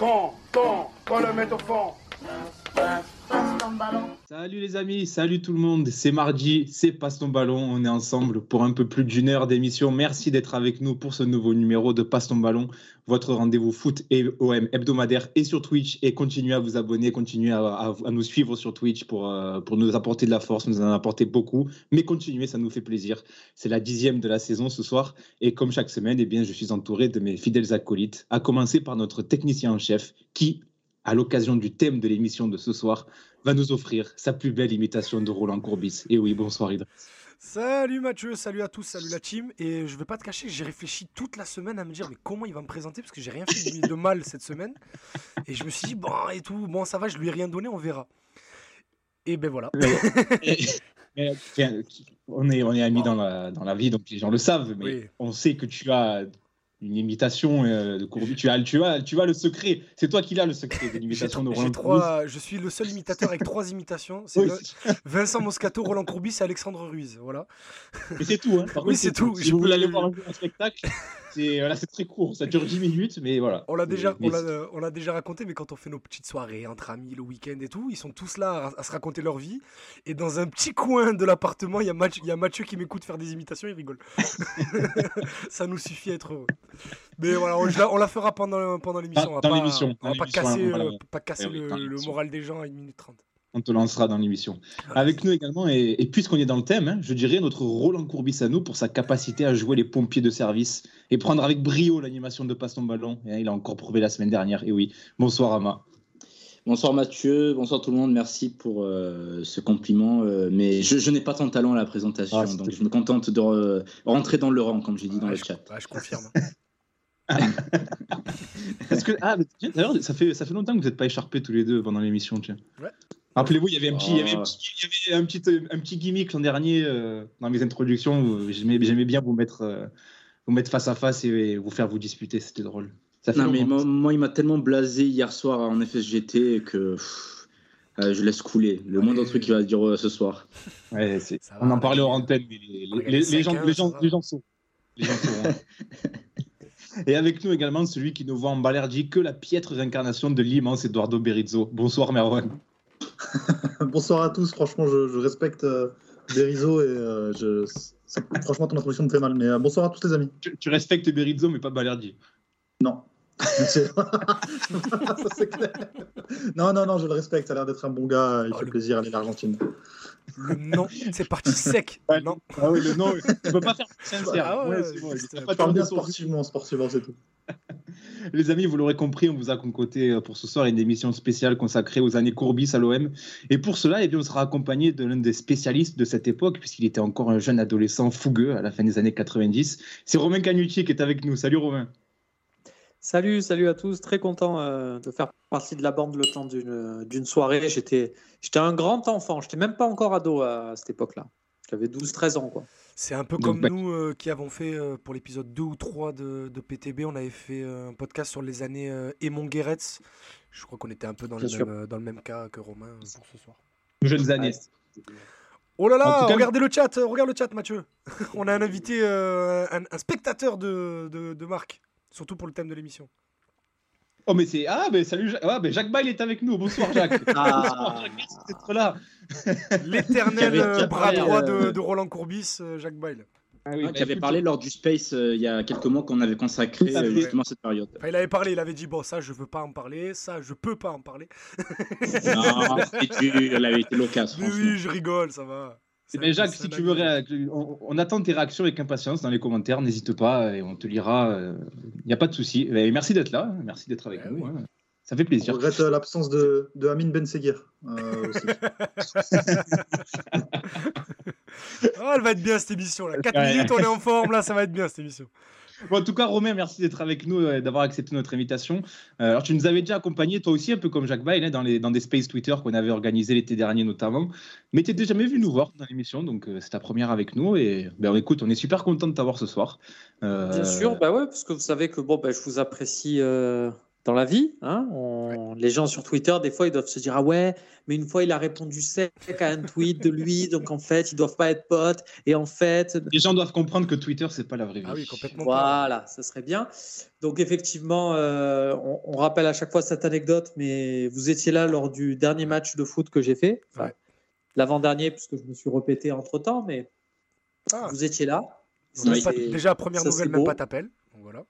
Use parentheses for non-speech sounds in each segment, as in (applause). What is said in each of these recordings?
Quand, quand, quand le mettre au fond. Salut les amis, salut tout le monde. C'est mardi, c'est Passe ton ballon. On est ensemble pour un peu plus d'une heure d'émission. Merci d'être avec nous pour ce nouveau numéro de Passe ton ballon, votre rendez-vous foot et OM hebdomadaire et sur Twitch. Et continuez à vous abonner, continuez à, nous suivre sur Twitch pour, euh, pour nous apporter de la force, nous en apporter beaucoup. Mais continuez, ça nous fait plaisir. C'est la dixième de la saison ce soir. Et comme chaque semaine, eh bien, je suis entouré de mes fidèles acolytes, à commencer par notre technicien en chef qui, à l'occasion du thème de l'émission de ce soir, va nous offrir sa plus belle imitation de Roland Courbis. Et oui, bonsoir Idriss. Salut Mathieu, salut à tous, salut la team. Et je vais pas te cacher, j'ai réfléchi toute la semaine à me dire mais comment il va me présenter? Parce que j'ai rien fait de mal cette semaine. Et je me suis dit bon et tout, bon ça va, je lui ai rien donné, on verra. Et ben voilà. (laughs) on est, on est amis dans, la, dans la vie, donc les gens le savent, mais on sait que tu as une imitation euh, de Courbis. Tu as, tu, as, tu as le secret. C'est toi qui l'as le secret (laughs) de l'imitation de Roland trois, Je suis le seul imitateur avec trois imitations. C'est Vincent Moscato, Roland Courbis et Alexandre Ruiz. Voilà. Mais c'est tout. Hein. oui, c'est tout. Si vous voulez aller voir un spectacle, c'est très court, ça dure 10 minutes, mais voilà. On l'a déjà, on déjà raconté, mais quand on fait nos petites soirées entre amis le week-end et tout, ils sont tous là à, se raconter leur vie. Et dans un petit coin de l'appartement, il y, a Mathieu, y a Mathieu qui m'écoute faire des imitations, il rigole. (laughs) (laughs) ça nous suffit à être heureux. Mais voilà, on, la fera pendant, pendant l'émission. Dans, l'émission. On va pas casser, pas casser le, le moral des gens à 1 minute 30 on te lancera dans l'émission. Avec nous également, et, puisqu'on est dans le thème, hein, je dirais notre Roland Courbis à nous pour sa capacité à jouer les pompiers de service et prendre avec brio l'animation de passe ton ballon. Et il a encore prouvé la semaine dernière. Et oui, bonsoir Ama. Bonsoir Mathieu, bonsoir tout le monde, merci pour euh, ce compliment. Euh, mais je, n'ai pas tant de talent à la présentation, ah, donc je me contente de rentrer dans le rang, comme j'ai dit dans le chat. je confirme. (laughs) que, ah, d'ailleurs, ça fait, ça fait longtemps que vous n'êtes pas écharpés tous les deux pendant l'émission. Ouais. Rappelez-vous, il y avait un petit, il y avait un petit, un petit, gimmick l'an dernier euh, dans mes introductions. J'aimais bien vous mettre, euh, vous mettre face à face et, vous faire vous disputer. C'était drôle. non, mais moi, il m'a tellement blasé hier soir en FSGT que euh, je laisse couler. Le moindre truc qu'il va dire ce soir. on en parlait en antenne, mais les, gens, les, gens, les gens sont. Les gens sont hein. (laughs) Et avec nous également celui qui ne voit en Balerdi que la piètre réincarnation de l'immense Eduardo Berizzo. Bonsoir Merwan. (laughs) Bonsoir à tous. Franchement, je, respecte euh, Berizzo et euh, je, franchement, ton introduction me fait mal. Mais euh, bonsoir à tous les amis. Tu, respectes Berizzo, mais pas Balerdi. Non. (laughs) (laughs) Non, non, non, je le respecte. Ça a l'air d'être un bon gars. Il oh, fait plaisir à l'Argentine. Le nom, c'est parti sec. non. Ah oui, le nom, tu peux pas faire sincère. Ah ouais, c'est bon. Pas parle bien sportivement, sportivement, c'est tout. (laughs) Les amis, vous l'aurez compris, on vous a concocté euh, pour ce soir une émission spéciale consacrée aux années Courbis à l'OM. Et pour cela, eh bien, on sera accompagné de l'un des spécialistes de cette époque, puisqu'il était encore un jeune adolescent fougueux à la fin des années 90. C'est Romain Canucci qui est avec nous. Salut Romain. Salut, salut à tous. Très content euh, de faire partie de la bande le temps d'une soirée. J'étais un grand enfant. Je n'étais même pas encore ado à, cette époque-là. J'avais 12-13 ans. quoi. C'est un peu comme nous euh, qui avons fait euh, pour l'épisode 2 ou 3 de, PTB. On avait fait un podcast sur les années Emon Guéretz. Je crois qu'on était un peu dans le, même, dans le, même, cas que Romain pour ce soir. Jeunes années. Oh là là, regardez le chat, regarde le chat Mathieu. (laughs) On a un invité, un, spectateur de, de, de Marc surtout pour le thème de l'émission. Oh mais c'est ah mais salut ah, mais Jacques Bail est avec nous bonsoir Jacques (laughs) ah. bonsoir Jacques merci d'être là (laughs) l'éternel euh, bras droit de, de, Roland Courbis euh, Jacques Bail ah oui, qui avait parlé lors du Space euh, il y a quelques mois qu'on avait consacré justement cette période. il avait parlé, il avait dit bon ça je veux pas en parler, ça je peux pas en parler. non, elle avait été l'occasion. (laughs) Oui, je rigole, ça va. Mais Jacques, si tu veux, on, attend tes réactions avec impatience dans les commentaires. N'hésite pas et on te lira. Il euh, n'y a pas de souci. Merci d'être là. Merci d'être avec nous. Hein. Ça fait plaisir. On regrette euh, l'absence de, de Amin Ben Seguir. Euh, (laughs) oh, elle va être bien cette émission. Là. 4 minutes, on est en forme. Là, ça va être bien cette émission en tout cas, Romain, merci d'être avec nous et d'avoir accepté notre invitation. Euh, alors, tu nous avais déjà accompagné, toi aussi, un peu comme Jacques Bail, hein, dans, des space Twitter qu'on avait organisé l'été dernier notamment. Mais tu n'étais jamais venu nous voir dans l'émission, donc euh, c'est ta première avec nous. Et ben, écoute, on est super content de t'avoir ce soir. Euh, Bien sûr, bah ouais, parce que vous savez que bon, bah, je vous apprécie dans la vie. Hein. On- Les gens sur Twitter, des fois, ils doivent se dire Ah ouais, mais une fois, il a répondu sec à un tweet de lui, (laughs) donc en fait, ils doivent pas être potes. Et en fait, Les gens doivent comprendre que Twitter, c'est pas la vraie vie. Ah oui, complètement. voilà, ça serait bien. Donc effectivement, euh, on, on rappelle à chaque fois cette anecdote, mais vous étiez là lors du dernier match de foot que j'ai fait, Enfin, Ouais. l'avant-dernier, puisque je me suis répété entre temps, mais Ah, vous étiez là. pas- déjà, première ça, nouvelle, même beau. pas t'appelles. Donc voilà.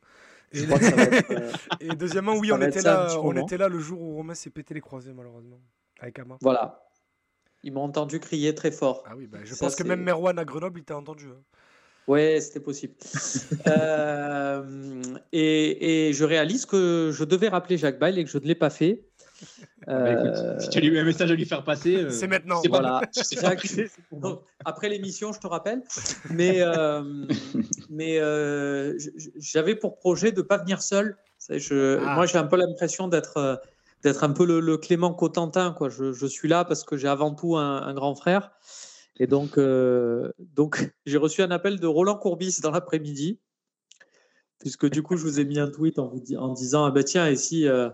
Et, être, (laughs) euh, et deuxièmement, oui, ça on était, là, on moment. était là le jour où Romain s'est pété les croisés, malheureusement, avec Ama. voilà. Ils m'ont entendu crier très fort. Ah oui, bah, je Ça, pense que même Merwan à Grenoble, il t'a entendu. hein. Ouais, c'était possible. (laughs) Euh, et, et je réalise que je devais rappeler Jacques Bail et que je ne l'ai pas fait. Écoute, Euh, si tu as eu un message à lui faire passer. euh, C'est maintenant. Voilà. pas donc, après l'émission, je te rappelle. Mais, euh, mais euh, j'avais pour projet de ne pas venir seul. Je, Ah. Moi, j'ai un peu l'impression d'être euh, d'être un peu le, le Clément Cotentin. Quoi. Je, je suis là parce que j'ai avant tout un, un grand frère. Et donc, euh, donc (laughs) j'ai reçu un appel de Roland Courbis dans l'après-midi. Puisque du coup, je vous ai mis un tweet en, vous di- en disant ah ben tiens, et si, euh,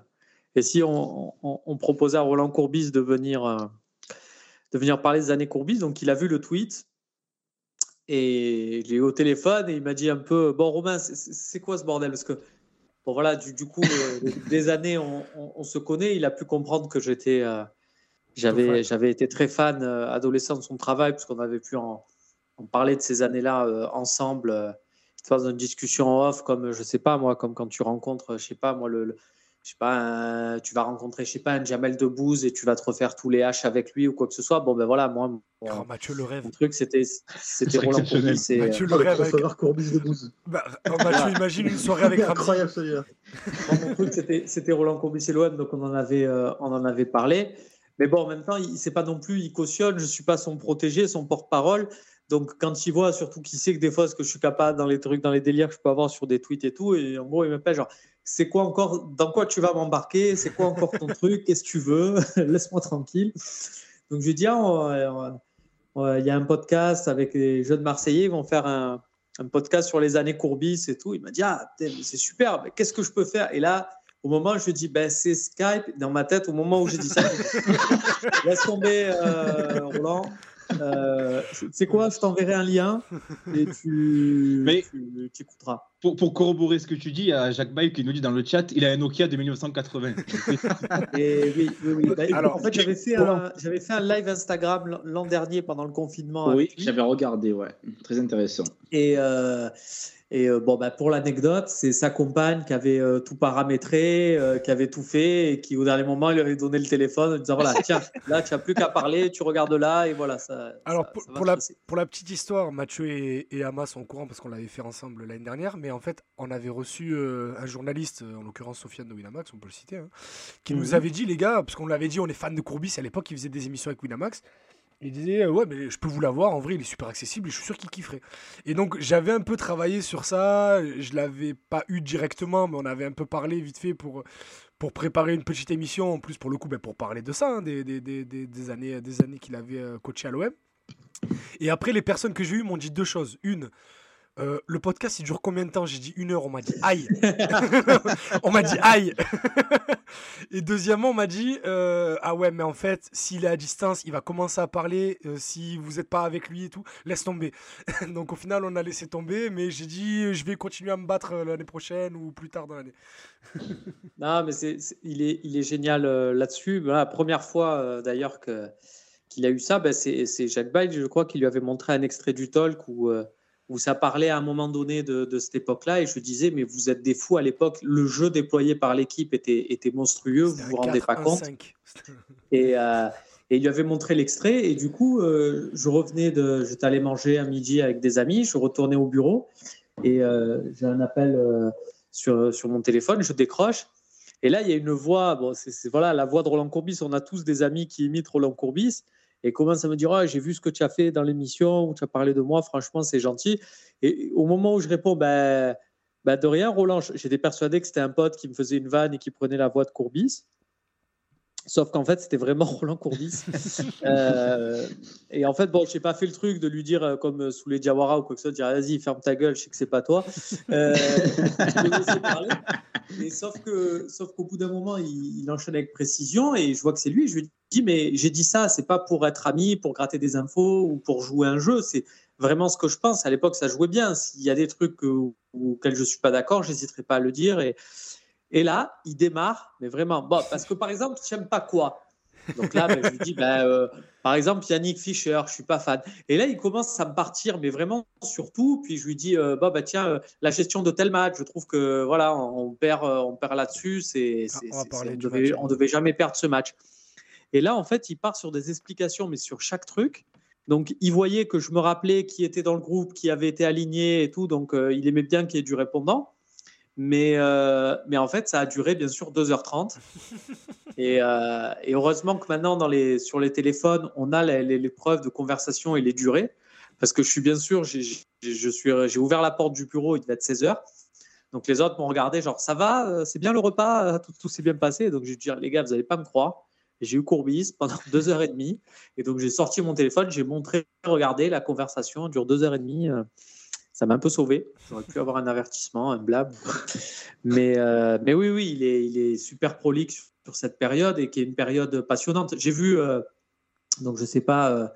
et si on, on- on proposait à Roland Courbis de venir, euh, de venir parler des années Courbis Donc, il a vu le tweet. Et je l'ai eu au téléphone et il m'a dit un peu Bon, Romain, c'est- quoi ce bordel? Parce que, bon, voilà, du, du coup, euh, (laughs) des années, on, se connaît. Il a pu comprendre que j'étais. euh, j'avais, j'avais été très fan adolescent de son travail, puisqu'on avait pu en, en parler de ces années-là ensemble. dans une discussion en off, comme je sais pas moi, comme quand tu rencontres, je sais pas moi, le- je sais pas, un- tu vas rencontrer, je sais pas, un Jamel Debbouze et tu vas te refaire tous les H avec lui ou quoi que ce soit. Bon ben voilà, moi, mon, Oh, Mathieu le rêve. mon truc c'était, c'était Roland. Courbis et, Mathieu euh, le rêve. avec- Courbis de Bouze. Bah, oh, Mathieu, imagine une soirée avec (laughs) Ramsey. Incroyable celui-là. Mon truc, c'était, c'était Roland Courbis et l'OM, donc on en avait, euh, on en avait parlé. Mais bon, en même temps, il c'est pas non plus, il cautionne, je suis pas son protégé, son porte-parole. Donc quand il voit, surtout qu'il sait que des fois, ce que je suis capable dans les trucs, dans les délires que je peux avoir sur des tweets et tout, et en gros, il m'appelle genre, c'est quoi encore, dans quoi tu vas m'embarquer? C'est quoi encore ton (laughs) truc? Qu'est-ce que tu veux? (laughs) Laisse-moi tranquille. Donc je lui dis, ah, il y a un podcast avec les jeunes Marseillais, ils vont faire un, un podcast sur les années Courbis et tout. Il m'a dit, ah, c'est super, mais qu'est-ce que je peux faire? Et là, au moment où je dis, ben, c'est Skype, dans ma tête, au moment où j'ai dit ça, (laughs) laisse tomber, euh, Roland. Euh, c'est quoi? Je t'enverrai un lien et tu, Mais- tu, tu écouteras. Pour, pour corroborer ce que tu dis, il y a Jacques Baye qui nous dit dans le chat il a un Nokia de 1980. (laughs) Et oui, oui, oui. Bah, Alors, en fait, j'avais fait, un, j'avais fait un live Instagram l'an- dernier pendant le confinement. Oui, j'avais regardé, ouais. Très intéressant. Et, euh, et euh, bon, bah, pour l'anecdote, c'est sa compagne qui avait euh, tout paramétré, euh, qui avait tout fait, et qui au dernier moment lui avait donné le téléphone en disant voilà, (laughs) tiens, là, tu n'as plus qu'à parler, tu regardes là, et voilà. Ça, Alors, ça- pour, ça la, passer. pour la petite histoire, Mathieu et, et Ama sont au courant parce qu'on l'avait fait ensemble l'année dernière, mais en fait, on avait reçu euh, un journaliste, en l'occurrence Sofiane de Winamax, on peut le citer, hein, qui nous Mhm. avait dit, les gars, parce qu'on l'avait dit, on est fan de Courbis, à l'époque, il faisait des émissions avec Winamax. Il disait, euh, ouais, mais je peux vous l'avoir, en vrai, il est super accessible et je suis sûr qu'il kifferait. Et donc, j'avais un peu travaillé sur ça, je l'avais pas eu directement, mais on avait un peu parlé vite fait pour, pour préparer une petite émission, en plus, pour le coup, ben, pour parler de ça, hein, des, des, des, des, des années, des années qu'il avait euh, coaché à l'OM. Et après, les personnes que j'ai eues m'ont dit deux choses. Une, euh, le podcast, il dure combien de temps? J'ai dit une heure, on m'a dit aïe. (laughs) on m'a dit aïe. (laughs) Et deuxièmement, on m'a dit euh, ah ouais, mais en fait, s'il est à distance, il va commencer à parler. euh, si vous n'êtes pas avec lui et tout, laisse tomber. (laughs) Donc au final, on a laissé tomber, mais j'ai dit je vais continuer à me battre l'année prochaine ou plus tard dans l'année. Non, mais c'est, il, est, il est génial là-dessus. La première fois d'ailleurs qu'il a eu ça, ben, c'est, c'est Jacques Bail, je crois, qui lui avait montré un extrait du talk où, où ça parlait à un moment donné de, de cette époque-là. Et je disais, mais vous êtes des fous à l'époque. Le jeu déployé par l'équipe était, était monstrueux, vous C'était vous rendez pas 4, un compte. 5. (laughs) Et, euh, et il lui avait montré l'extrait. Et du coup, euh, je revenais de. J'étais allé manger à midi avec des amis. Je retournais au bureau. Et euh, j'ai un appel sur, sur mon téléphone. Je décroche. Et là, il y a une voix. Bon, c'est c'est- voilà, la voix de Roland Courbis. On a tous des amis qui imitent Roland Courbis. Et commence à me dire J'ai vu ce que tu as fait dans l'émission, où tu as parlé de moi. Franchement, c'est gentil. Et au moment où je réponds ben, ben, De rien, Roland, j'étais persuadé que c'était un pote qui me faisait une vanne et qui prenait la voix de Courbis. Sauf qu'en fait, c'était vraiment (laughs) Roland Courbis. (laughs) Euh, et en fait, bon, je n'ai pas fait le truc de lui dire, euh, comme euh, sous les Diawara ou quoi que ce soit, de dire vas-y, ferme ta gueule, je sais que c'est pas toi. Euh, je parler. Et sauf que, sauf qu'au bout d'un moment, il, il, enchaîne avec précision et je vois que c'est lui. Je lui dis, mais j'ai dit ça, c'est pas pour être ami, pour gratter des infos ou pour jouer un jeu. C'est vraiment ce que je pense. À l'époque, ça jouait bien. S'il y a des trucs auxquels je suis pas d'accord, j'hésiterai pas à le dire. Et, et là, il démarre, mais vraiment. Bon, parce que par exemple, j'aime pas quoi? Donc là, ben, je lui dis, ben, euh, par exemple, Yannick Fischer, je suis pas fan. Et là, il commence à me partir, mais vraiment surtout. Puis je lui dis, euh, bah, bah, tiens, euh, la gestion de tel match, je trouve que voilà, on perd, on perd là-dessus. C'est, ah, on, on, devait, devait jamais perdre ce match. Et là, en fait, il part sur des explications, mais sur chaque truc. Donc, il voyait que je me rappelais qui était dans le groupe, qui avait été aligné et tout. Donc, il aimait bien qu'il y ait du répondant. Mais, euh, mais en fait, ça a duré bien sûr 2h30. (laughs) et, euh, et, heureusement que maintenant, dans les, sur les téléphones, on a les, les, preuves de conversation et les durées. Parce que je suis bien sûr, j'ai ouvert la porte du bureau, il devait être 16h. Donc les autres m'ont regardé, genre, ça va, euh, c'est bien le repas, tout, tout s'est bien passé. Donc j'ai dit, les gars, vous n'allez pas me croire. J'ai eu Courbis pendant (laughs) deux heures et demie. Et donc j'ai sorti mon téléphone, j'ai montré, regardez, la conversation dure deux heures et demie ça m'a un peu sauvé. J'aurais pu avoir un avertissement, un blab. (laughs) Mais, euh, mais oui, oui, il est, il est super prolixe sur cette période et qui est une période passionnante. J'ai vu, euh, donc je sais pas, euh,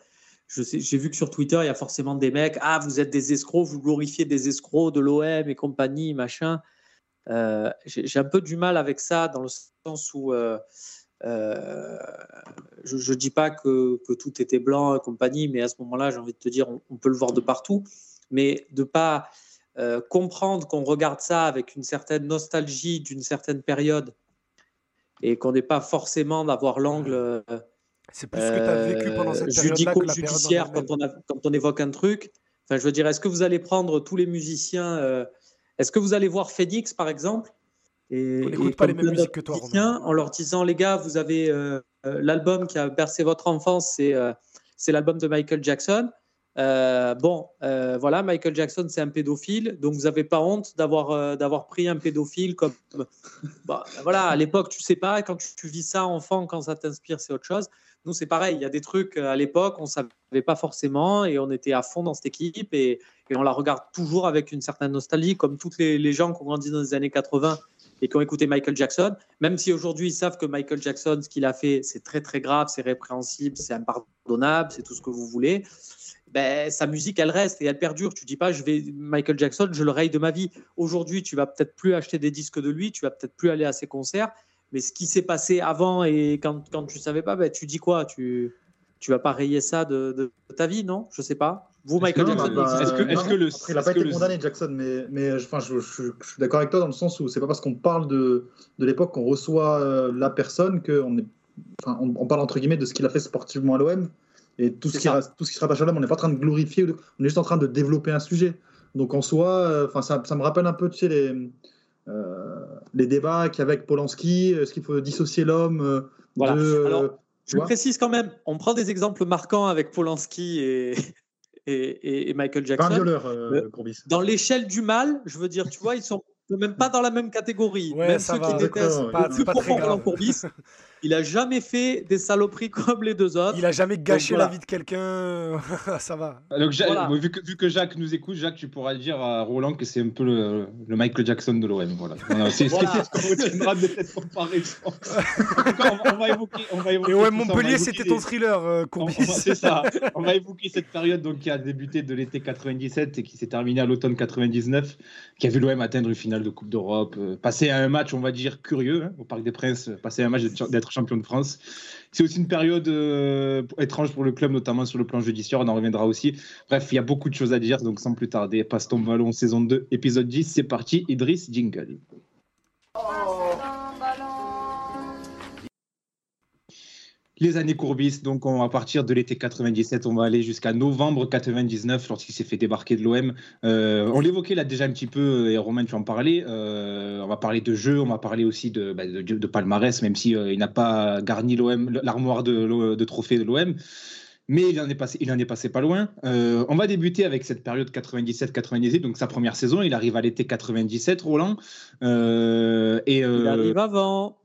j'ai vu que sur Twitter, il y a forcément des mecs, ah, vous êtes des escrocs, vous glorifiez des escrocs de l'OM et compagnie, machin. j'ai, un peu du mal avec ça dans le sens où je ne dis pas que, que, tout était blanc et compagnie, mais à ce moment-là, j'ai envie de te dire, on peut le voir de partout mais de pas euh, comprendre qu'on regarde ça avec une certaine nostalgie d'une certaine période et qu'on n'est pas forcément d'avoir l'angle euh, c'est plus ce que tu as vécu pendant cette judico-judiciaire quand, on quand on évoque un truc. Enfin, je veux dire, est-ce que vous allez prendre tous les musiciens euh, Est-ce que vous allez voir Phoenix, par exemple et, On n'écoute pas les mêmes musiques que toi. En leur disant, les gars, vous avez l'album qui a bercé votre enfance, c'est l'album de Michael Jackson. Euh, bon, euh, voilà, Michael Jackson, c'est un pédophile, donc vous n'avez pas honte d'avoir euh, d'avoir pris un pédophile comme. (laughs) Bah, voilà, à l'époque, tu sais pas, quand tu, vis ça enfant, quand ça t'inspire, c'est autre chose. Nous, c'est pareil, il y a des trucs à l'époque, on savait pas forcément et on était à fond dans cette équipe et, on la regarde toujours avec une certaine nostalgie, comme tous les, les, gens qui ont grandi dans les années 80 et qui ont écouté Michael Jackson, même si aujourd'hui ils savent que Michael Jackson, ce qu'il a fait, c'est très très grave, c'est répréhensible, c'est impardonnable, c'est tout ce que vous voulez ben, sa musique, elle reste et elle perdure. Tu dis pas, je vais Michael Jackson, je le raye de ma vie. Aujourd'hui, tu vas peut-être plus acheter des disques de lui, tu vas peut-être plus aller à ses concerts. Mais ce qui s'est passé avant et quand, quand tu savais pas, ben, tu dis quoi? Tu tu vas pas rayer ça de, de, ta vie, non? Je sais pas. Vous, Michael Jackson, est-ce que, est que, le, Après, il n'a pas été condamné, Jackson, mais, mais enfin, je, je, je, suis d'accord avec toi dans le sens où c'est pas parce qu'on parle de, de l'époque qu'on reçoit euh, la personne qu'on est, enfin, on, on, parle entre guillemets de ce qu'il a fait sportivement à l'OM. Et tout ce, qui reste, tout ce qui se rattache à l'homme, on n'est pas en train de glorifier, on est juste en train de développer un sujet. Donc en soi, euh, enfin ça, ça, me rappelle un peu tu sais, les, euh, les débats qu'il y avait avec Polanski, est-ce qu'il faut dissocier l'homme euh, voilà. de... Alors, je précise quand même, on prend des exemples marquants avec Polanski et, et, et Michael Jackson. Pas un violeur, Dans l'échelle du mal, je veux dire, tu vois, ils sont même pas dans la même catégorie. Ouais, même ceux qui détestent pas, le plus profond Courbis, (laughs) il a jamais fait des saloperies (laughs) comme les deux autres. Il a jamais gâché voilà. la vie de quelqu'un. (laughs) ça va. Donc, voilà. vu, que, vu, que, Jacques nous écoute, Jacques, tu pourras dire à Roland que c'est un peu le, le, Michael Jackson de l'OM. Voilà. c'est voilà. ce qu'on retiendra de cette comparaison. (laughs) on, va évoquer. On va évoquer Et ouais, Montpellier, c'était ton thriller, euh. C'est ça. On va évoquer cette période donc, qui a débuté de l'été 97 et qui s'est terminée à l'automne 99, qui a vu l'OM atteindre une finale de Coupe d'Europe, euh, passer à un match, on va dire, curieux hein, au Parc des Princes, passer à un match d'être champion de France. C'est aussi une période euh, étrange pour le club, notamment sur le plan judiciaire, on en reviendra aussi. Bref, il y a beaucoup de choses à dire, donc sans plus tarder, passe ton ballon, saison 2, épisode 10, c'est parti, Idriss Jingle. Oh les années Courbis. Donc, on va partir de l'été 97, on va aller jusqu'à novembre 99, lorsqu'il s'est fait débarquer de l'OM. Euh, on l'évoquait là déjà un petit peu, et Romain, tu en parlais. Euh, on va parler de jeu, on va parler aussi de, bah, palmarès, même s'il euh, il n'a pas garni l'OM, l'armoire de, trophées de l'OM. Mais il en est passé, il en est passé pas loin. Euh, on va débuter avec cette période 97-98, donc sa première saison. Il arrive à l'été 97, Roland. Euh, il arrive avant.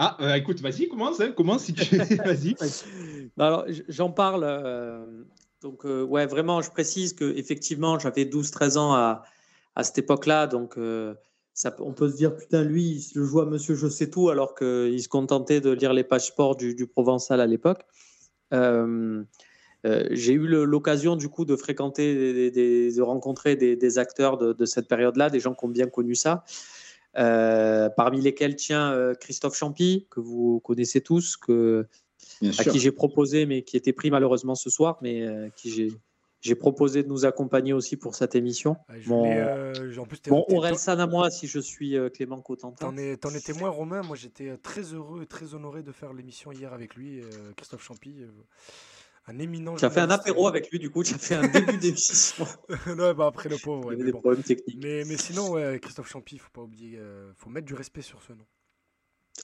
Ah, euh, écoute, vas-y, commence, hein, commence si tu (laughs) vas-y. (laughs) Bah, alors, j'en parle. Euh, donc, euh, ouais, vraiment, je précise que effectivement, j'avais 12-13 ans à, à cette époque-là, donc on peut se dire, putain, lui, il se joue à Monsieur Je sais tout, alors qu'il se contentait de lire les pages du, du Provençal à l'époque. J'ai eu l'occasion du coup de fréquenter, des, de rencontrer des, acteurs de, cette période-là, des gens qui ont bien connu ça. Euh, parmi lesquels tient Christophe Champy, que vous connaissez tous, que, à qui j'ai proposé, mais qui était pris malheureusement ce soir, mais qui j'ai j'ai proposé de nous accompagner aussi pour cette émission. bon, en plus, bon Aurel San à moi si je suis Clément Cotentin. T'en es, es, témoin Romain, moi j'étais très heureux et très honoré de faire l'émission hier avec lui, Christophe Champy un éminent. Tu as fait un apéro avec lui, du coup, tu as fait un début (laughs) d'émission. (laughs) non, bah après le pauvre. Ouais, Il y avait des problèmes techniques. Mais, mais sinon, ouais, Christophe Champy, il faut pas oublier, euh, faut mettre du respect sur ce nom.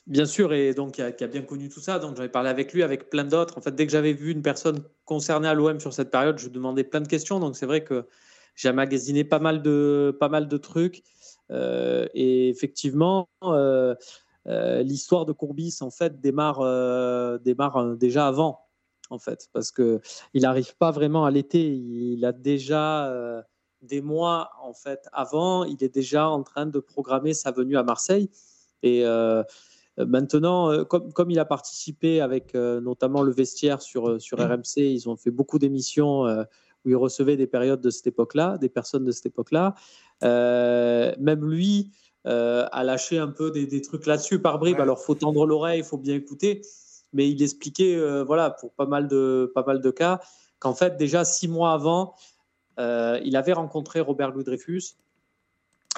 Bien sûr, et donc qui a, qui a bien connu tout ça. Donc j'avais parlé avec lui, avec plein d'autres. En fait, dès que j'avais vu une personne concernée à l'OM sur cette période, je demandais plein de questions. Donc c'est vrai que j'ai magasiné pas mal de, pas mal de trucs. Euh, et effectivement, euh, euh l'histoire de Courbis en fait démarre, démarre déjà avant en fait, parce que il n'arrive pas vraiment à l'été. Il a déjà euh, des mois en fait avant, il est déjà en train de programmer sa venue à Marseille. Et euh, maintenant, euh, comme, comme, il a participé avec notamment le vestiaire sur, sur RMC, ils ont fait beaucoup d'émissions où il recevait des périodes de cette époque-là, des personnes de cette époque-là. même lui a lâché un peu des, trucs là-dessus par bribes. Alors, faut tendre l'oreille, il faut bien écouter mais il expliquait, euh, voilà, pour pas mal de, pas mal de cas, qu'en fait, déjà six mois avant, euh, il avait rencontré Robert Louis Dreyfus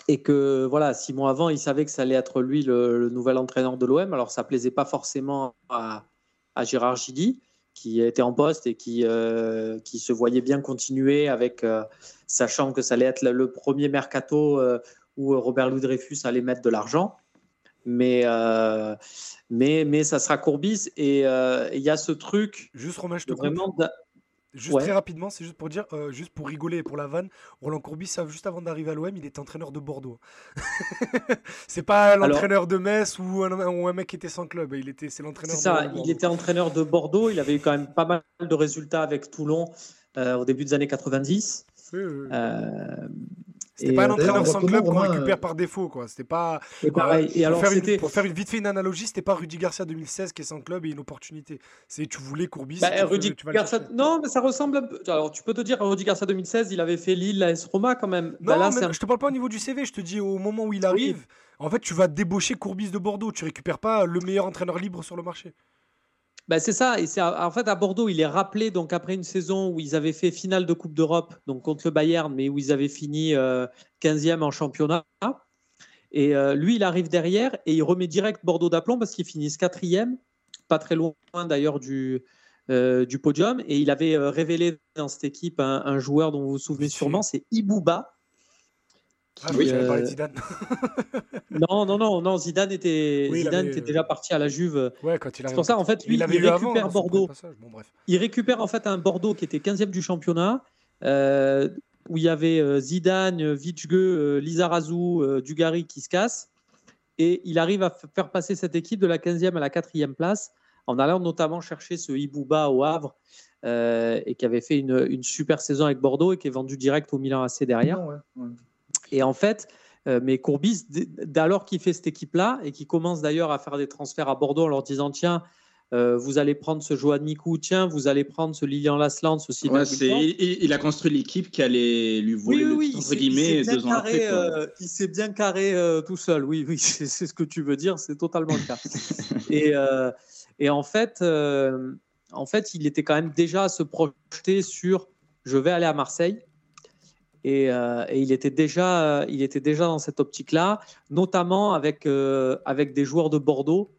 et que, voilà, six mois avant, il savait que ça allait être lui le, nouvel entraîneur de l'OM. Alors, ça plaisait pas forcément à, Gérard Gilly, qui était en poste et qui, euh, qui se voyait bien continuer avec, sachant que ça allait être le premier mercato où Robert Louis Dreyfus allait mettre de l'argent mais, euh, mais, mais ça sera Courbis. Et euh, il y a ce truc. Juste, Romain, je te vraiment Juste très rapidement, c'est juste pour dire, euh, juste pour rigoler pour la vanne, Roland Courbis, juste avant d'arriver à l'OM, il était entraîneur de Bordeaux. (laughs) c'est pas l'entraîneur de Metz ou un, mec qui était sans club. Il était, c'est l'entraîneur. C'est ça. il était entraîneur de Bordeaux. Il avait eu quand même pas mal de résultats avec Toulon au début des années 90. Oui, oui. C'était pas un euh, entraîneur sans club qu'on récupère par défaut, quoi. C'était pas. pareil. Et alors, pour, faire une, pour faire une, vite fait une analogie, c'était pas Rudy Garcia 2016 qui est sans club et une opportunité. C'est tu voulais Courbis. Bah, Rudy Garcia... Non, mais ça ressemble un peu. Alors, tu peux te dire, Rudy Garcia 2016, il avait fait Lille, la S Roma quand même. Bah, non, mais je te parle pas au niveau du CV. Je te dis au moment où il arrive. En fait, tu vas débaucher Courbis de Bordeaux. Tu récupères pas le meilleur entraîneur libre sur le marché. Ben c'est ça. Et c'est en fait à Bordeaux, il est rappelé donc après une saison où ils avaient fait finale de Coupe d'Europe, donc contre le Bayern, mais où ils avaient fini 15e euh, en championnat. Et euh, lui, il arrive derrière et il remet direct Bordeaux d'aplomb parce qu'ils finissent quatrième, pas très loin d'ailleurs du, euh, podium. Et il avait révélé dans cette équipe un, un joueur dont vous vous souvenez sûrement, c'est Ibouba. Ah oui, j'avais parlé de Zidane. (laughs) non, non, non, non, Zidane était, Zidane était déjà parti à la Juve. Ouais, quand il C'est pour ça, en fait, lui, il, récupère Bordeaux. Il récupère en fait un Bordeaux qui était 15e du championnat, euh, où il y avait euh, Zidane, Vitge, euh, Lizarazu, Dugarry qui se cassent. Et il arrive à faire passer cette équipe de la 15e à la 4e place, en allant notamment chercher ce Ibouba au Havre, et qui avait fait une, une, super saison avec Bordeaux et qui est vendu direct au Milan AC derrière. ouais, ouais. Et en fait, euh, mais Courbis, d'alors qu'il fait cette équipe-là et qui commence d'ailleurs à faire des transferts à Bordeaux en leur disant tiens, euh, vous allez prendre ce Joan Mikou, tiens, vous allez prendre ce Lilian Lasland, ce ouais, il, il, a construit l'équipe qui allait lui voler oui, oui, le guillemets deux ans après. Euh, il s'est bien carré tout seul, oui, oui, (laughs) c'est ce que tu veux dire, c'est totalement le cas. (laughs) et, et, en, fait, en fait, il était quand même déjà à se projeter sur je vais aller à Marseille euh, et, il, était déjà, il était déjà dans cette optique-là, notamment avec, euh, avec des joueurs de Bordeaux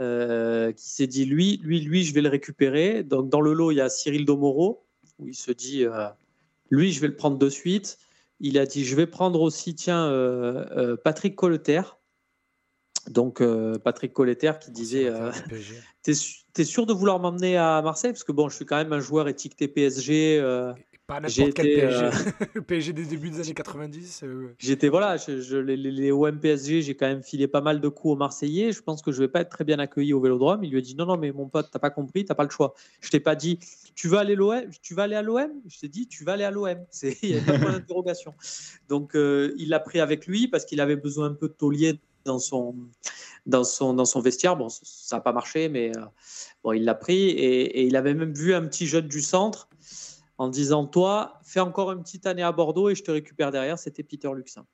euh, qui s'est dit lui, lui, lui, je vais le récupérer. Donc dans le lot, il y a Cyril Domoro, où il se dit lui, je vais le prendre de suite. Il a dit je vais prendre aussi, tiens, Patrick Colleter. Donc Patrick Colleter qui disait (laughs) T'es es sûr de vouloir m'emmener à Marseille? Parce que bon, je suis quand même un joueur étiqueté PSG Pas n'importe quel PSG. Euh... (laughs) PSG des débuts des années 90. Euh... J'étais, voilà, je, je, les, les OM PSG, j'ai quand même filé pas mal de coups aux Marseillais. Je pense que je vais pas être très bien accueilli au Vélodrome. Il lui a dit non, non, mais mon pote, t'as pas compris, t'as pas le choix. Je t'ai pas dit, tu vas aller l'OM, tu vas aller à l'OM. Je t'ai dit, tu vas aller à l'OM. (laughs) Il n'y a pas de point d'interrogation. Donc, euh, il l'a pris avec lui parce qu'il avait besoin un peu de taulier dans son, dans son, dans son vestiaire. Bon, ça n'a pas marché, mais euh, bon, il l'a pris. Et, et, il avait même vu un petit jeune du centre en disant Toi, fais encore une petite année à Bordeaux et je te récupère derrière. C'était Peter Luxin.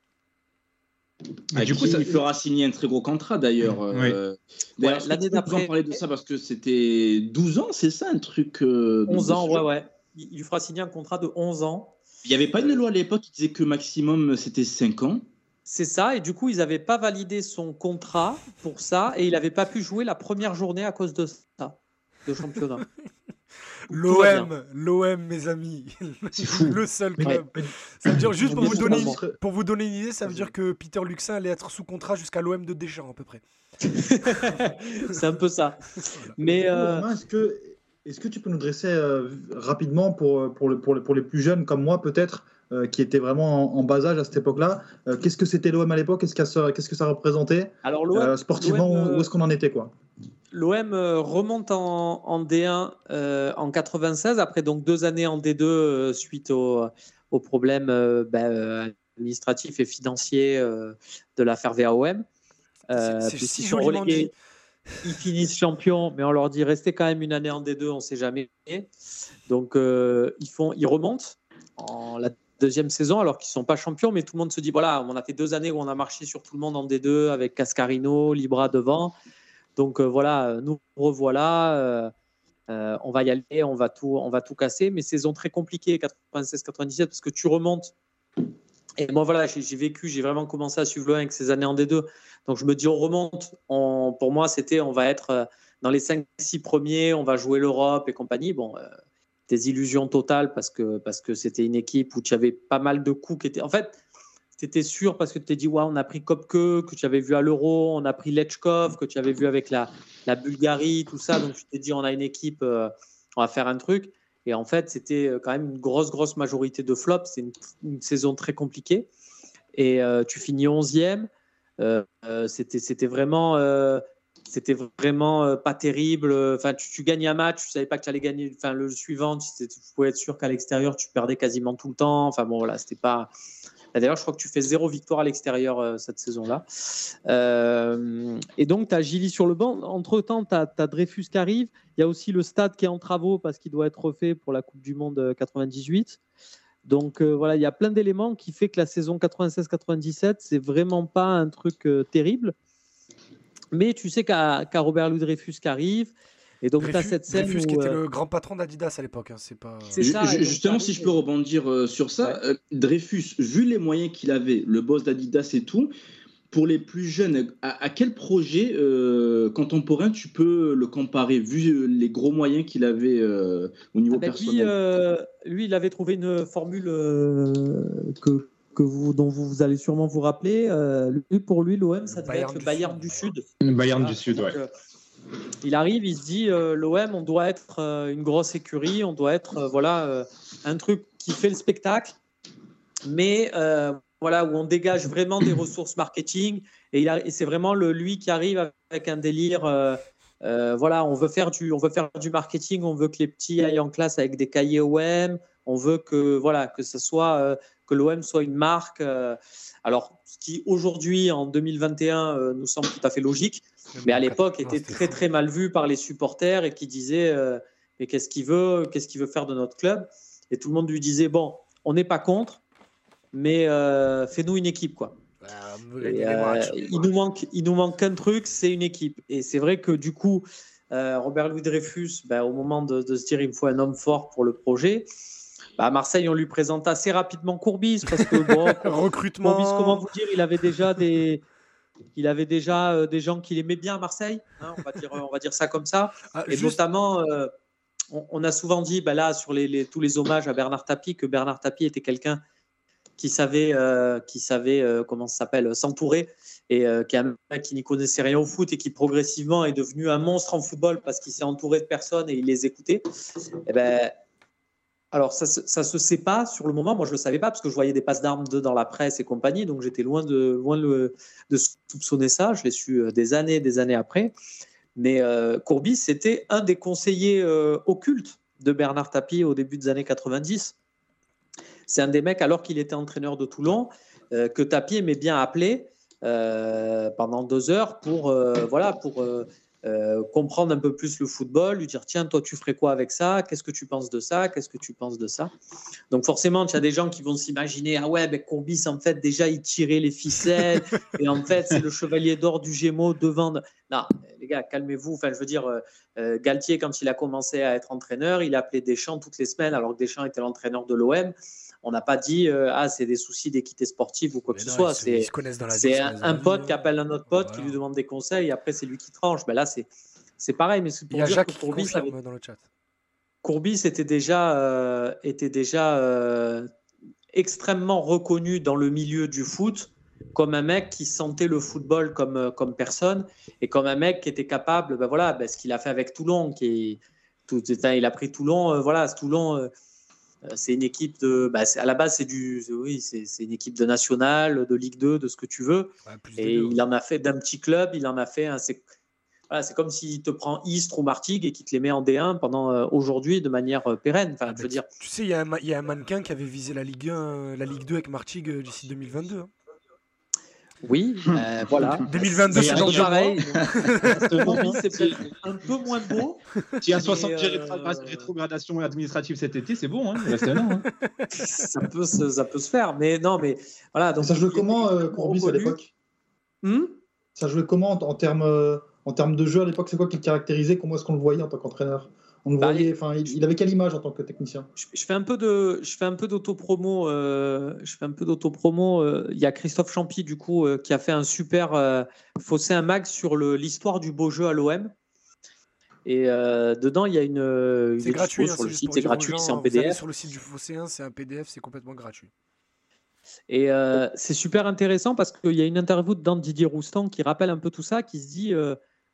Ah, du coup, ça lui fera signer un très gros contrat d'ailleurs. Oui. Euh, L'année d'après. parler de ça parce que c'était 12 ans, c'est ça un truc euh, 11 ans, ouais, ouais. Il lui fera signer un contrat de 11 ans. Il n'y avait pas une loi à l'époque qui disait que maximum c'était 5 ans. C'est ça, et du coup, ils n'avaient pas validé son contrat pour ça, et il n'avait pas pu jouer la première journée à cause de ça, de championnat. (laughs) L'OM, l'OM, mes amis, (laughs) le seul club. Ouais. Ça veut dire juste pour vous, donner, pour vous donner une idée, ça veut dire que Peter Luxin allait être sous contrat jusqu'à l'OM de Deschamps à peu près. (laughs) C'est un peu ça. Mais euh... est-ce que, est que tu peux nous dresser euh, rapidement pour, pour, le, pour, le, pour les plus jeunes comme moi peut-être euh, qui étaient vraiment en, en, bas âge à cette époque-là. Euh, qu'est-ce que c'était l'OM à l'époque? Qu'est-ce que, qu'est-ce que ça représentait? Alors, euh, Sportivement, où est-ce qu'on en était quoi? L'OM remonte en, en D1 en 96, après donc deux années en D2 suite aux au problèmes ben, administratifs et financiers de l'affaire VAOM. C'est si ils finissent champions, mais on leur dit restez quand même une année en D2, on ne sait jamais. Donc euh, ils, font, ils remontent en la deuxième saison alors qu'ils ne sont pas champions, mais tout le monde se dit voilà, on a fait deux années où on a marché sur tout le monde en D2 avec Cascarino, Libra devant. Donc euh, voilà, nous revoilà. Euh, euh, on va y aller, on va tout, on va tout casser, mais saison très compliquée 96-97 parce que tu remontes. Et moi voilà, j'ai vécu, j'ai vraiment commencé à suivre le 1 avec ces années en D2. Donc je me dis on remonte. On, pour moi c'était on va être dans les 5-6 premiers, on va jouer l'Europe et compagnie. Bon, euh, des illusions totales parce que parce que c'était une équipe où tu avais pas mal de coups qui étaient. En fait, tu étais sûr parce que tu t'es dit on a pris Kopke que tu avais vu à l'Euro, on a pris Lechkov que tu avais vu avec la, la Bulgarie, tout ça. Donc tu t'es dit on a une équipe, euh, on va faire un truc. Et en fait, c'était euh, quand même une grosse grosse majorité de flops. C'est une, saison très compliquée. Et euh, tu finis 11e. Euh, c'était vraiment c'était vraiment pas terrible. Enfin, tu, tu, gagnes un match, tu savais pas que tu allais gagner. Enfin, le suivant, tu, tu pouvais être sûr qu'à l'extérieur, tu perdais quasiment tout le temps. Enfin, bon, voilà, c'était pas. D'ailleurs, je crois que tu fais zéro victoire à l'extérieur euh, cette saison-là. Euh, et donc, tu as Gilly sur le banc. Entre-temps, tu as, Dreyfus qui arrive. Il y a aussi le stade qui est en travaux parce qu'il doit être refait pour la Coupe du Monde 98. Donc, euh, voilà, il y a plein d'éléments qui fait que la saison 96-97, c'est vraiment pas un truc terrible. Mais tu sais qu'à qu Robert Louis Dreyfus qui arrive. Et donc, tu as cette scène. Dreyfus où, qui était le grand patron d'Adidas à l'époque. Hein, c'est pas... ça, justement, si je peux rebondir euh, sur ça, ouais. euh, Dreyfus, vu les moyens qu'il avait, le boss d'Adidas et tout, pour les plus jeunes, à, à quel projet euh, contemporain tu peux le comparer, vu les gros moyens qu'il avait euh, au niveau ah ben personnel? lui, lui, il avait trouvé une formule euh, que que vous, dont vous allez sûrement vous rappeler. Euh, lui, pour lui, l'OM, ça devait Bayern être le Bayern du Sud. Le Bayern du Sud, ouais. Il arrive, il se dit euh, l'OM, on doit être euh, une grosse écurie, on doit être voilà euh, un truc qui fait le spectacle, mais voilà où on dégage vraiment des ressources marketing. Et, c'est vraiment le, lui qui arrive avec un délire. Voilà, on veut faire du, on veut faire du marketing, on veut que les petits aillent en classe avec des cahiers OM, on veut que voilà que ce soit que l'OM soit une marque. Alors, ce qui aujourd'hui, en 2021, euh, nous semble tout à fait logique, mais à l'époque était très très mal vu par les supporters et qui disaient euh, mais qu'est-ce qu'il veut, qu'est-ce qu'il veut faire de notre club? Et tout le monde lui disait bon, on n'est pas contre, mais euh, fais-nous une équipe quoi. Et, euh, il nous manque, il nous manque un truc, c'est une équipe. Et c'est vrai que du coup, euh, Robert Louis Dreyfus, ben, au moment de, de, se dire il me faut un homme fort pour le projet, bah, à Marseille, on lui présente assez rapidement Courbis parce que bon, (laughs) recrutement. Courbis, comment vous dire, il avait déjà des, il avait déjà euh, des gens qu'il aimait bien à Marseille. Hein, on va dire, on va dire ça comme ça. (laughs) Ah, Et juste... notamment, euh, on, on, a souvent dit, bah, là, sur les, les, tous les hommages à Bernard Tapie, que Bernard Tapie était quelqu'un qui savait, euh, qui savait comment ça s'appelle, s'entourer et qui, a, qui n'y connaissait rien au foot et qui progressivement est devenu un monstre en football parce qu'il s'est entouré de personnes et il les écoutait. Et ben, alors, ça, ça se sait pas sur le moment. Moi, je le savais pas parce que je voyais des passes d'armes dans la presse et compagnie. Donc, j'étais loin de, loin soupçonner ça. Je l'ai su euh, des années des années après. Mais euh, Courbis, c'était un des conseillers euh, occultes de Bernard Tapie au début des années 90. C'est un des mecs, alors qu'il était entraîneur de Toulon, que Tapie aimait bien appeler pendant deux heures pour, voilà, pour euh, comprendre un peu plus le football, lui dire tiens, toi, tu ferais quoi avec ça? Qu'est-ce que tu penses de ça? Qu'est-ce que tu penses de ça? Donc, forcément, il y a des gens qui vont s'imaginer ah ouais, ben, Courbis, en fait, déjà, il tirait les ficelles et en fait, c'est le chevalier d'or du Gémeaux devant. Non, les gars, calmez-vous. Enfin, je veux dire, euh, euh, Galtier, quand il a commencé à être entraîneur, il appelait Deschamps toutes les semaines alors que Deschamps était l'entraîneur de l'OM on n'a pas dit ah c'est des soucis d'équité sportive ou quoi que ce soit. C'est un, pote qui appelle un autre pote qui lui demande des conseils et après c'est lui qui tranche. Ben là c'est c'est pareil, mais c'est pour dire que Courbis dans le chat. Courbis était déjà euh, était déjà euh, extrêmement reconnu dans le milieu du foot comme un mec qui sentait le football comme comme personne et comme un mec qui était capable. Ben voilà, ben, ce qu'il a fait avec Toulon, qui tout, il a pris Toulon. voilà, Toulon euh, c'est une équipe de. Bah, à la base, c'est du. Oui, c'est une équipe de national, de Ligue 2, de ce que tu veux. et il en a fait d'un petit club, il en a fait. c'est voilà, comme s'il te prend Istres ou Martigues et qu'il te les met en D1 pendant euh, aujourd'hui de manière euh, pérenne. Enfin, ah, je veux dire. Tu sais, il y, a un, y a un mannequin qui avait visé la Ligue 1, la Ligue 2 avec Martigues d'ici 2022. Oui, (laughs) euh, voilà. 2022, c'est donc pareil. (laughs) c'est un peu moins beau. Tu as 60 rétrogradation administrative cet été, c'est bon. Hein, hein. (laughs) ça, peut se, ça peut se faire, mais non, mais voilà. Donc, ça jouait comment, euh, Courbis, à l'époque hmm? Ça jouait comment en, termes, euh, en termes de jeu à l'époque C'est quoi qui le caractérisait Comment est-ce qu'on le voyait en tant qu'entraîneur? On bah, voyait, enfin, il, avait quelle image en tant que technicien je, fais un peu de, je fais un peu d'autopromo. Euh, je fais un peu d'autopromo. Euh, il y a Christophe Champy du coup euh, qui a fait un super euh, fossé un mag sur l'histoire du beau jeu à l'OM. Et dedans, il y a une. c'est gratuit hein, sur le site, c'est gratuit, c'est en PDF. Sur le site du Fosséen, c'est un PDF, c'est complètement gratuit. Et c'est super intéressant parce qu'il y a une interview de Didier Roustan qui rappelle un peu tout ça, qui se dit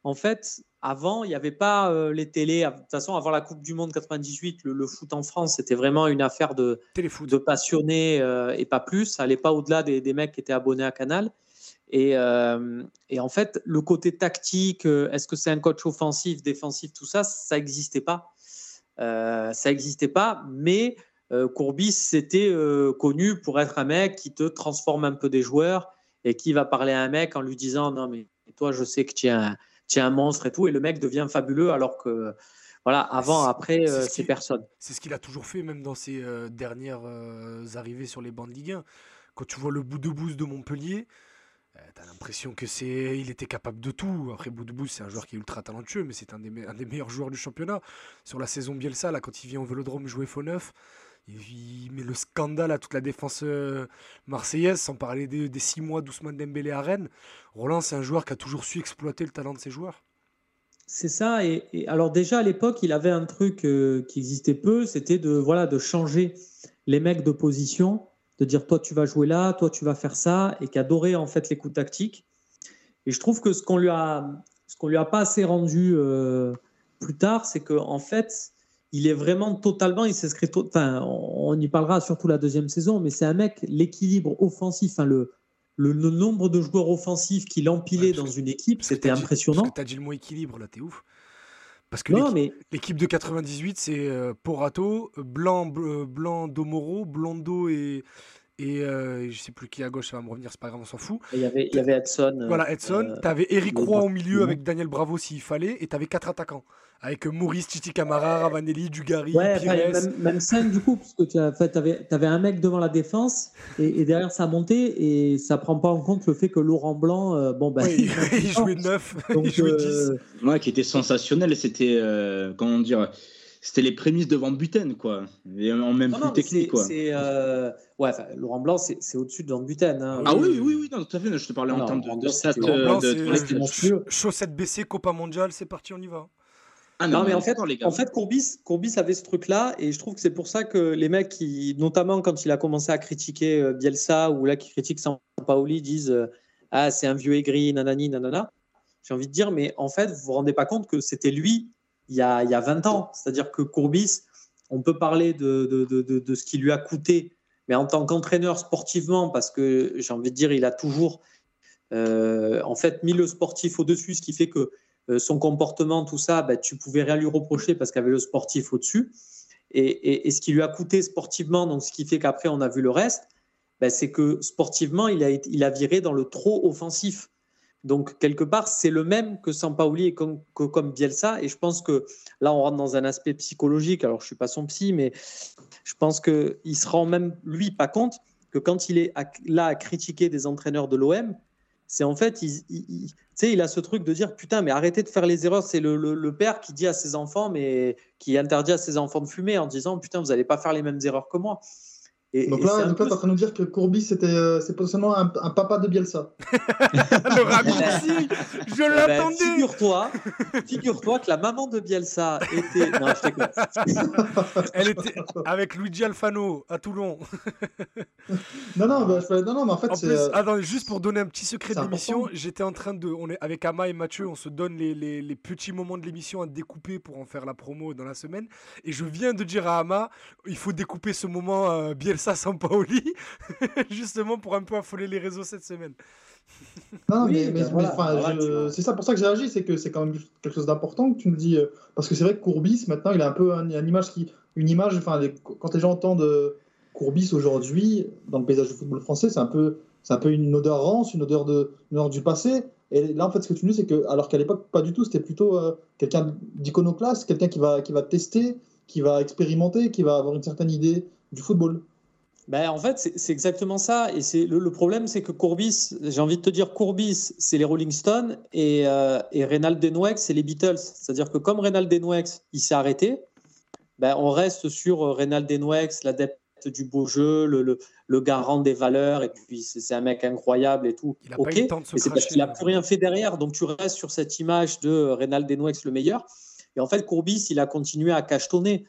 en fait, avant, il n'y avait pas euh, les télés. De toute façon, avant la Coupe du Monde 98, le, foot en France, c'était vraiment une affaire de, de passionnés euh, et pas plus. Ça n'allait pas au-delà des, mecs qui étaient abonnés à Canal. Et, euh, en fait, le côté tactique, est-ce que c'est un coach offensif, défensif, tout ça, ça n'existait pas. ça n'existait pas, mais Courbis, c'était connu pour être un mec qui te transforme un peu des joueurs et qui va parler à un mec en lui disant Non, mais toi, je sais que tu es un tu es un monstre et tout, et le mec devient fabuleux alors que, voilà, avant, après, euh, c'est personne. C'est ce qu'il a toujours fait, même dans ses euh, dernières euh, arrivées sur les bancs de Ligue 1. Quand tu vois le bout de bouse de Montpellier, tu as l'impression que c'est il était capable de tout. Après, bout de bouse, c'est un joueur qui est ultra talentueux, mais c'est un des, un des meilleurs joueurs du championnat. Sur la saison Bielsa, là, quand il vient au Vélodrome jouer faux neuf, il met le scandale à toute la défense euh, marseillaise, sans parler des, six mois d'Ousmane Dembélé à Rennes. Roland, c'est un joueur qui a toujours su exploiter le talent de ses joueurs. C'est ça. Et, alors déjà à l'époque, il avait un truc euh, qui existait peu, c'était de voilà de changer les mecs de position, de dire toi tu vas jouer là, toi tu vas faire ça, et qui adorait en fait les coups tactiques. Et je trouve que ce qu'on lui a ce qu'on lui a pas assez rendu euh, plus tard, c'est que en fait il est vraiment totalement, il s'inscrit, enfin, on y parlera surtout la deuxième saison, mais c'est un mec, l'équilibre offensif, enfin, le, le, nombre de joueurs offensifs qu'il empilait dans une équipe, c'était impressionnant. Tu as dit le mot équilibre, là, t'es ouf. Parce que l'équipe de 98, c'est euh, Porato, Blanc, Blanc, Domoro, Blondo et, et euh, je sais plus qui à gauche, ça va me revenir, c'est pas grave, on s'en fout. Il y avait, il y avait Edson. Voilà, Edson. Euh, tu avais Eric Roy au milieu avec Daniel Bravo s'il fallait, et tu avais quatre attaquants. Avec Maurice, Titi Camara, Ravanelli, Dugarry, ouais, Même, même cinq du coup, parce que tu avais, avais, un mec devant la défense, et, derrière ça montait, et ça prend pas en compte le fait que Laurent Blanc, euh, bon, ben. (laughs) il, jouait neuf, il jouait 10. Ouais, qui était sensationnel, c'était, comment dire c'était les prémices de Van Buten, quoi. Et en même plus technique, quoi. Euh... Ouais, Laurent Blanc, c'est au-dessus de Van Buten. Hein. Ah oui, oui, oui, non, tout à fait. Je te parlais en termes de, de stats. Euh, de, Chaussette baissée, Copa Mondial, c'est parti, on y va. Ah non, mais en fait, en fait Courbis, Courbis avait ce truc-là, et je trouve que c'est pour ça que les mecs, qui, notamment quand il a commencé à critiquer euh, Bielsa, ou là qui critique Paoli, disent euh, Ah, c'est un vieux aigri, nanani, nanana. J'ai envie de dire, mais en fait, vous vous rendez pas compte que c'était lui il y a, il y a 20 ans. C'est-à-dire que Courbis, on peut parler de, ce qui lui a coûté, mais en tant qu'entraîneur sportivement, parce que j'ai envie de dire, il a toujours euh, en fait mis le sportif au-dessus, ce qui fait que euh, son comportement, tout ça, ben, tu pouvais rien lui reprocher parce qu'il avait le sportif au-dessus. Et, ce qui lui a coûté sportivement, donc ce qui fait qu'après on a vu le reste, ben, c'est que sportivement, il a viré dans le trop offensif. Donc, quelque part, c'est le même que Sampaoli et comme, que comme Bielsa. Et je pense que là, on rentre dans un aspect psychologique. Alors, je ne suis pas son psy, mais je pense qu'il ne se rend même, lui, pas compte que quand il est là à critiquer des entraîneurs de l'OM, c'est en fait, il, a ce truc de dire putain, mais arrêtez de faire les erreurs. C'est le, le, père qui dit à ses enfants, mais qui interdit à ses enfants de fumer en disant putain, vous n'allez pas faire les mêmes erreurs que moi donc là, tu es en train de nous dire que Courbis, c'était, euh, c'est potentiellement un, un, papa de Bielsa. (laughs) le raccourci Je eh ben, l'attendais Figure-toi figure que la maman de Bielsa était... Non, je (laughs) Elle était avec Luigi Alfano à Toulon. (laughs) non, non, bah, non, non, mais en fait, en c'est... Plus, euh, attends, juste pour donner un petit secret d'émission, j'étais en train de... On est, avec Ama et Mathieu, on se donne les, les, les petits moments de l'émission à découper pour en faire la promo dans la semaine. Et je viens de dire à Ama, il faut découper ce moment euh, Bielsa ça sans Paoli, (laughs) justement pour un peu affoler les réseaux cette semaine. Non, mais, c'est ça pour ça que j'ai agi, c'est que c'est quand même quelque chose d'important que tu me dis, euh, parce que c'est vrai que Courbis, maintenant, il a un peu une image qui, une image, enfin, quand les gens entendent euh, Courbis aujourd'hui dans le paysage du football français, c'est un peu, c'est un peu une odeur rance, une odeur de, une odeur du passé. Et là, en fait, ce que tu me dis, c'est que, alors qu'à l'époque, pas du tout, c'était plutôt euh, quelqu'un d'iconoclaste, quelqu'un qui va, qui va tester, qui va expérimenter, qui va avoir une certaine idée du football. Ben, en fait, c'est exactement ça. Et c'est le, problème, c'est que Courbis, j'ai envie de te dire, Courbis, c'est les Rolling Stones et, euh, et Reynald Denouex, c'est les Beatles. C'est-à-dire que comme Reynald Denouex, il s'est arrêté, ben, on reste sur euh, Reynald Denouex, l'adepte du beau jeu, le, le, garant des valeurs, et puis c'est un mec incroyable et tout. ok, mais c'est parce qu'il n'a plus rien fait derrière. Donc tu restes sur cette image de Reynald Denouex le meilleur. Et en fait, Courbis, il a continué à cachetonner.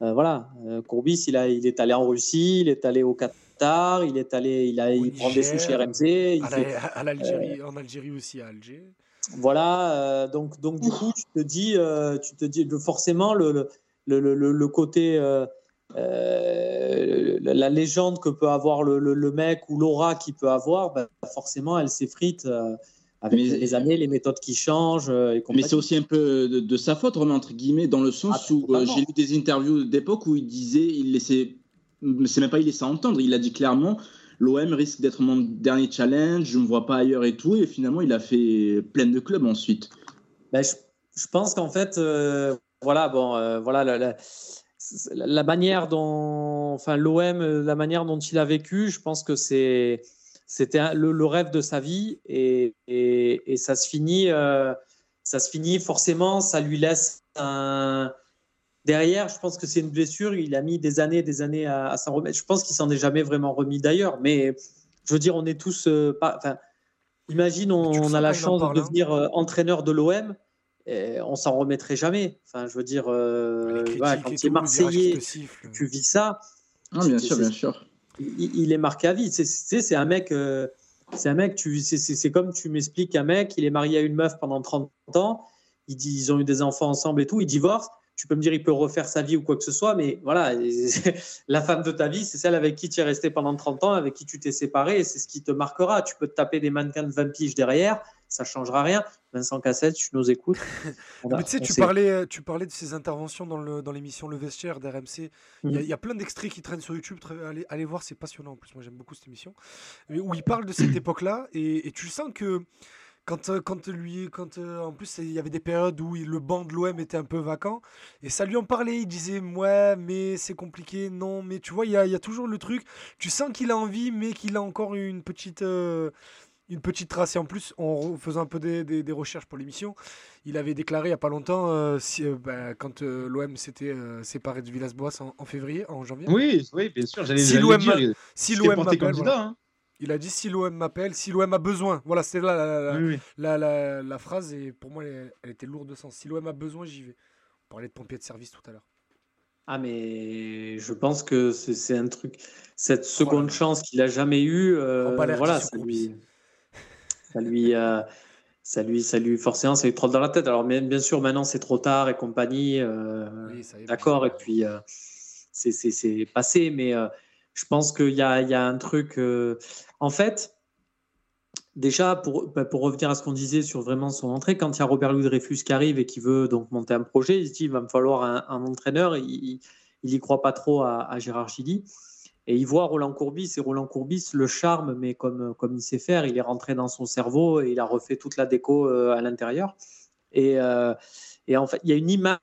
Euh, voilà, euh, Courbis, il, a, il est allé en Russie, il est allé au Qatar, il est allé, il a, il prend des sous chez RMC. Il à, fait, à l'Algérie, en Algérie aussi, à Alger. Voilà, euh, donc, donc du coup, tu te dis, tu te dis forcément le, le, le, le côté, la légende que peut avoir le, mec ou l'aura qu'il peut avoir, ben, forcément, elle s'effrite avec les années, les méthodes qui changent. Euh, mais c'est aussi un peu de, sa faute, entre guillemets, dans le sens ah, où euh, j'ai lu des interviews d'époque où il disait, il laissait, c'est même pas il laissait entendre, il a dit clairement, l'OM risque d'être mon dernier challenge, je ne me vois pas ailleurs et tout, et finalement il a fait plein de clubs ensuite. Ben, je, pense qu'en fait, euh, voilà, bon, voilà, la, la, manière dont, enfin, l'OM, la manière dont il a vécu, je pense que c'est c'était le, rêve de sa vie et, et, ça se finit euh, ça se finit forcément ça lui laisse un derrière je pense que c'est une blessure il a mis des années des années à, s'en remettre. Je pense qu'il s'en est jamais vraiment remis d'ailleurs mais je veux dire on est tous euh, pas enfin imagine on, a la chance de devenir euh, entraîneur de l'OM et on s'en remettrait jamais. Enfin je veux dire quand tu es marseillais tu vis ça ah, bien sûr bien sûr il, est marqué à vie. C'est un mec, euh, c'est un mec. Tu, c'est comme tu m'expliques un mec, il est marié à une meuf pendant 30 ans. Ils, ont eu des enfants ensemble et tout. Ils divorcent. Tu peux me dire, il peut refaire sa vie ou quoi que ce soit, mais voilà, (laughs) la femme de ta vie, c'est celle avec qui tu es resté pendant 30 ans, avec qui tu t'es séparé, c'est ce qui te marquera. Tu peux te taper des mannequins de 20 piges derrière, ça changera rien. Vincent Cassette, tu nous écoutes. (laughs) Mais tu sais, tu parlais, tu parlais de ses interventions dans l'émission le, dans Vestiaire d'RMC. Il, y, a mhm. plein d'extraits qui traînent sur YouTube. Allez, allez voir, c'est passionnant. En plus, moi, j'aime beaucoup cette émission. Où il parle de cette époque-là. Et, tu sens que quand, euh, quand lui, quand euh, en plus il y avait des périodes où le banc de l'OM était un peu vacant et ça lui en parlait. Il disait ouais, mais c'est compliqué, non, mais tu vois, il y a, y a toujours le truc. Tu sens qu'il a envie, mais qu'il a encore une petite, euh, une petite trace. Et en plus, en faisant un peu des, des, recherches pour l'émission, il avait déclaré il n'y a pas longtemps, euh, si, euh, bah, quand euh, l'OM s'était séparé de Villas-Boas en, février, en janvier. Oui, oui bien sûr. J'allais si l'OM dire. Si l'OM m'appelle. Hein. Il a dit si l'OM m'appelle, si l'OM a besoin. Voilà, c'était là la, la, la, phrase. Et pour moi, elle, était lourde de sens. Si l'OM a besoin, j'y vais. On parlait de pompier de service tout à l'heure. Ah, mais je pense que c'est un truc. Cette seconde chance qu'il a jamais eue, voilà, ça lui, ça lui, euh, ça lui, ça lui, forcément, ça lui dans la tête. Alors, bien, bien sûr, maintenant, c'est trop tard et compagnie. Euh, D'accord. Et puis, euh, c'est passé, mais je pense qu'il y a, y a, un truc. en fait, déjà, pour, bah, pour revenir à ce qu'on disait sur vraiment son entrée, quand il y a Robert Louis Dreyfus qui arrive et qui veut donc monter un projet, il se dit il va me falloir un, entraîneur. Il n'y croit pas trop à, Gérard Gilly. Et il voit Roland Courbis, et Roland Courbis le charme, mais comme, comme il sait faire, il est rentré dans son cerveau et il a refait toute la déco euh, à l'intérieur. Et, euh, et, en fait, il y a une image,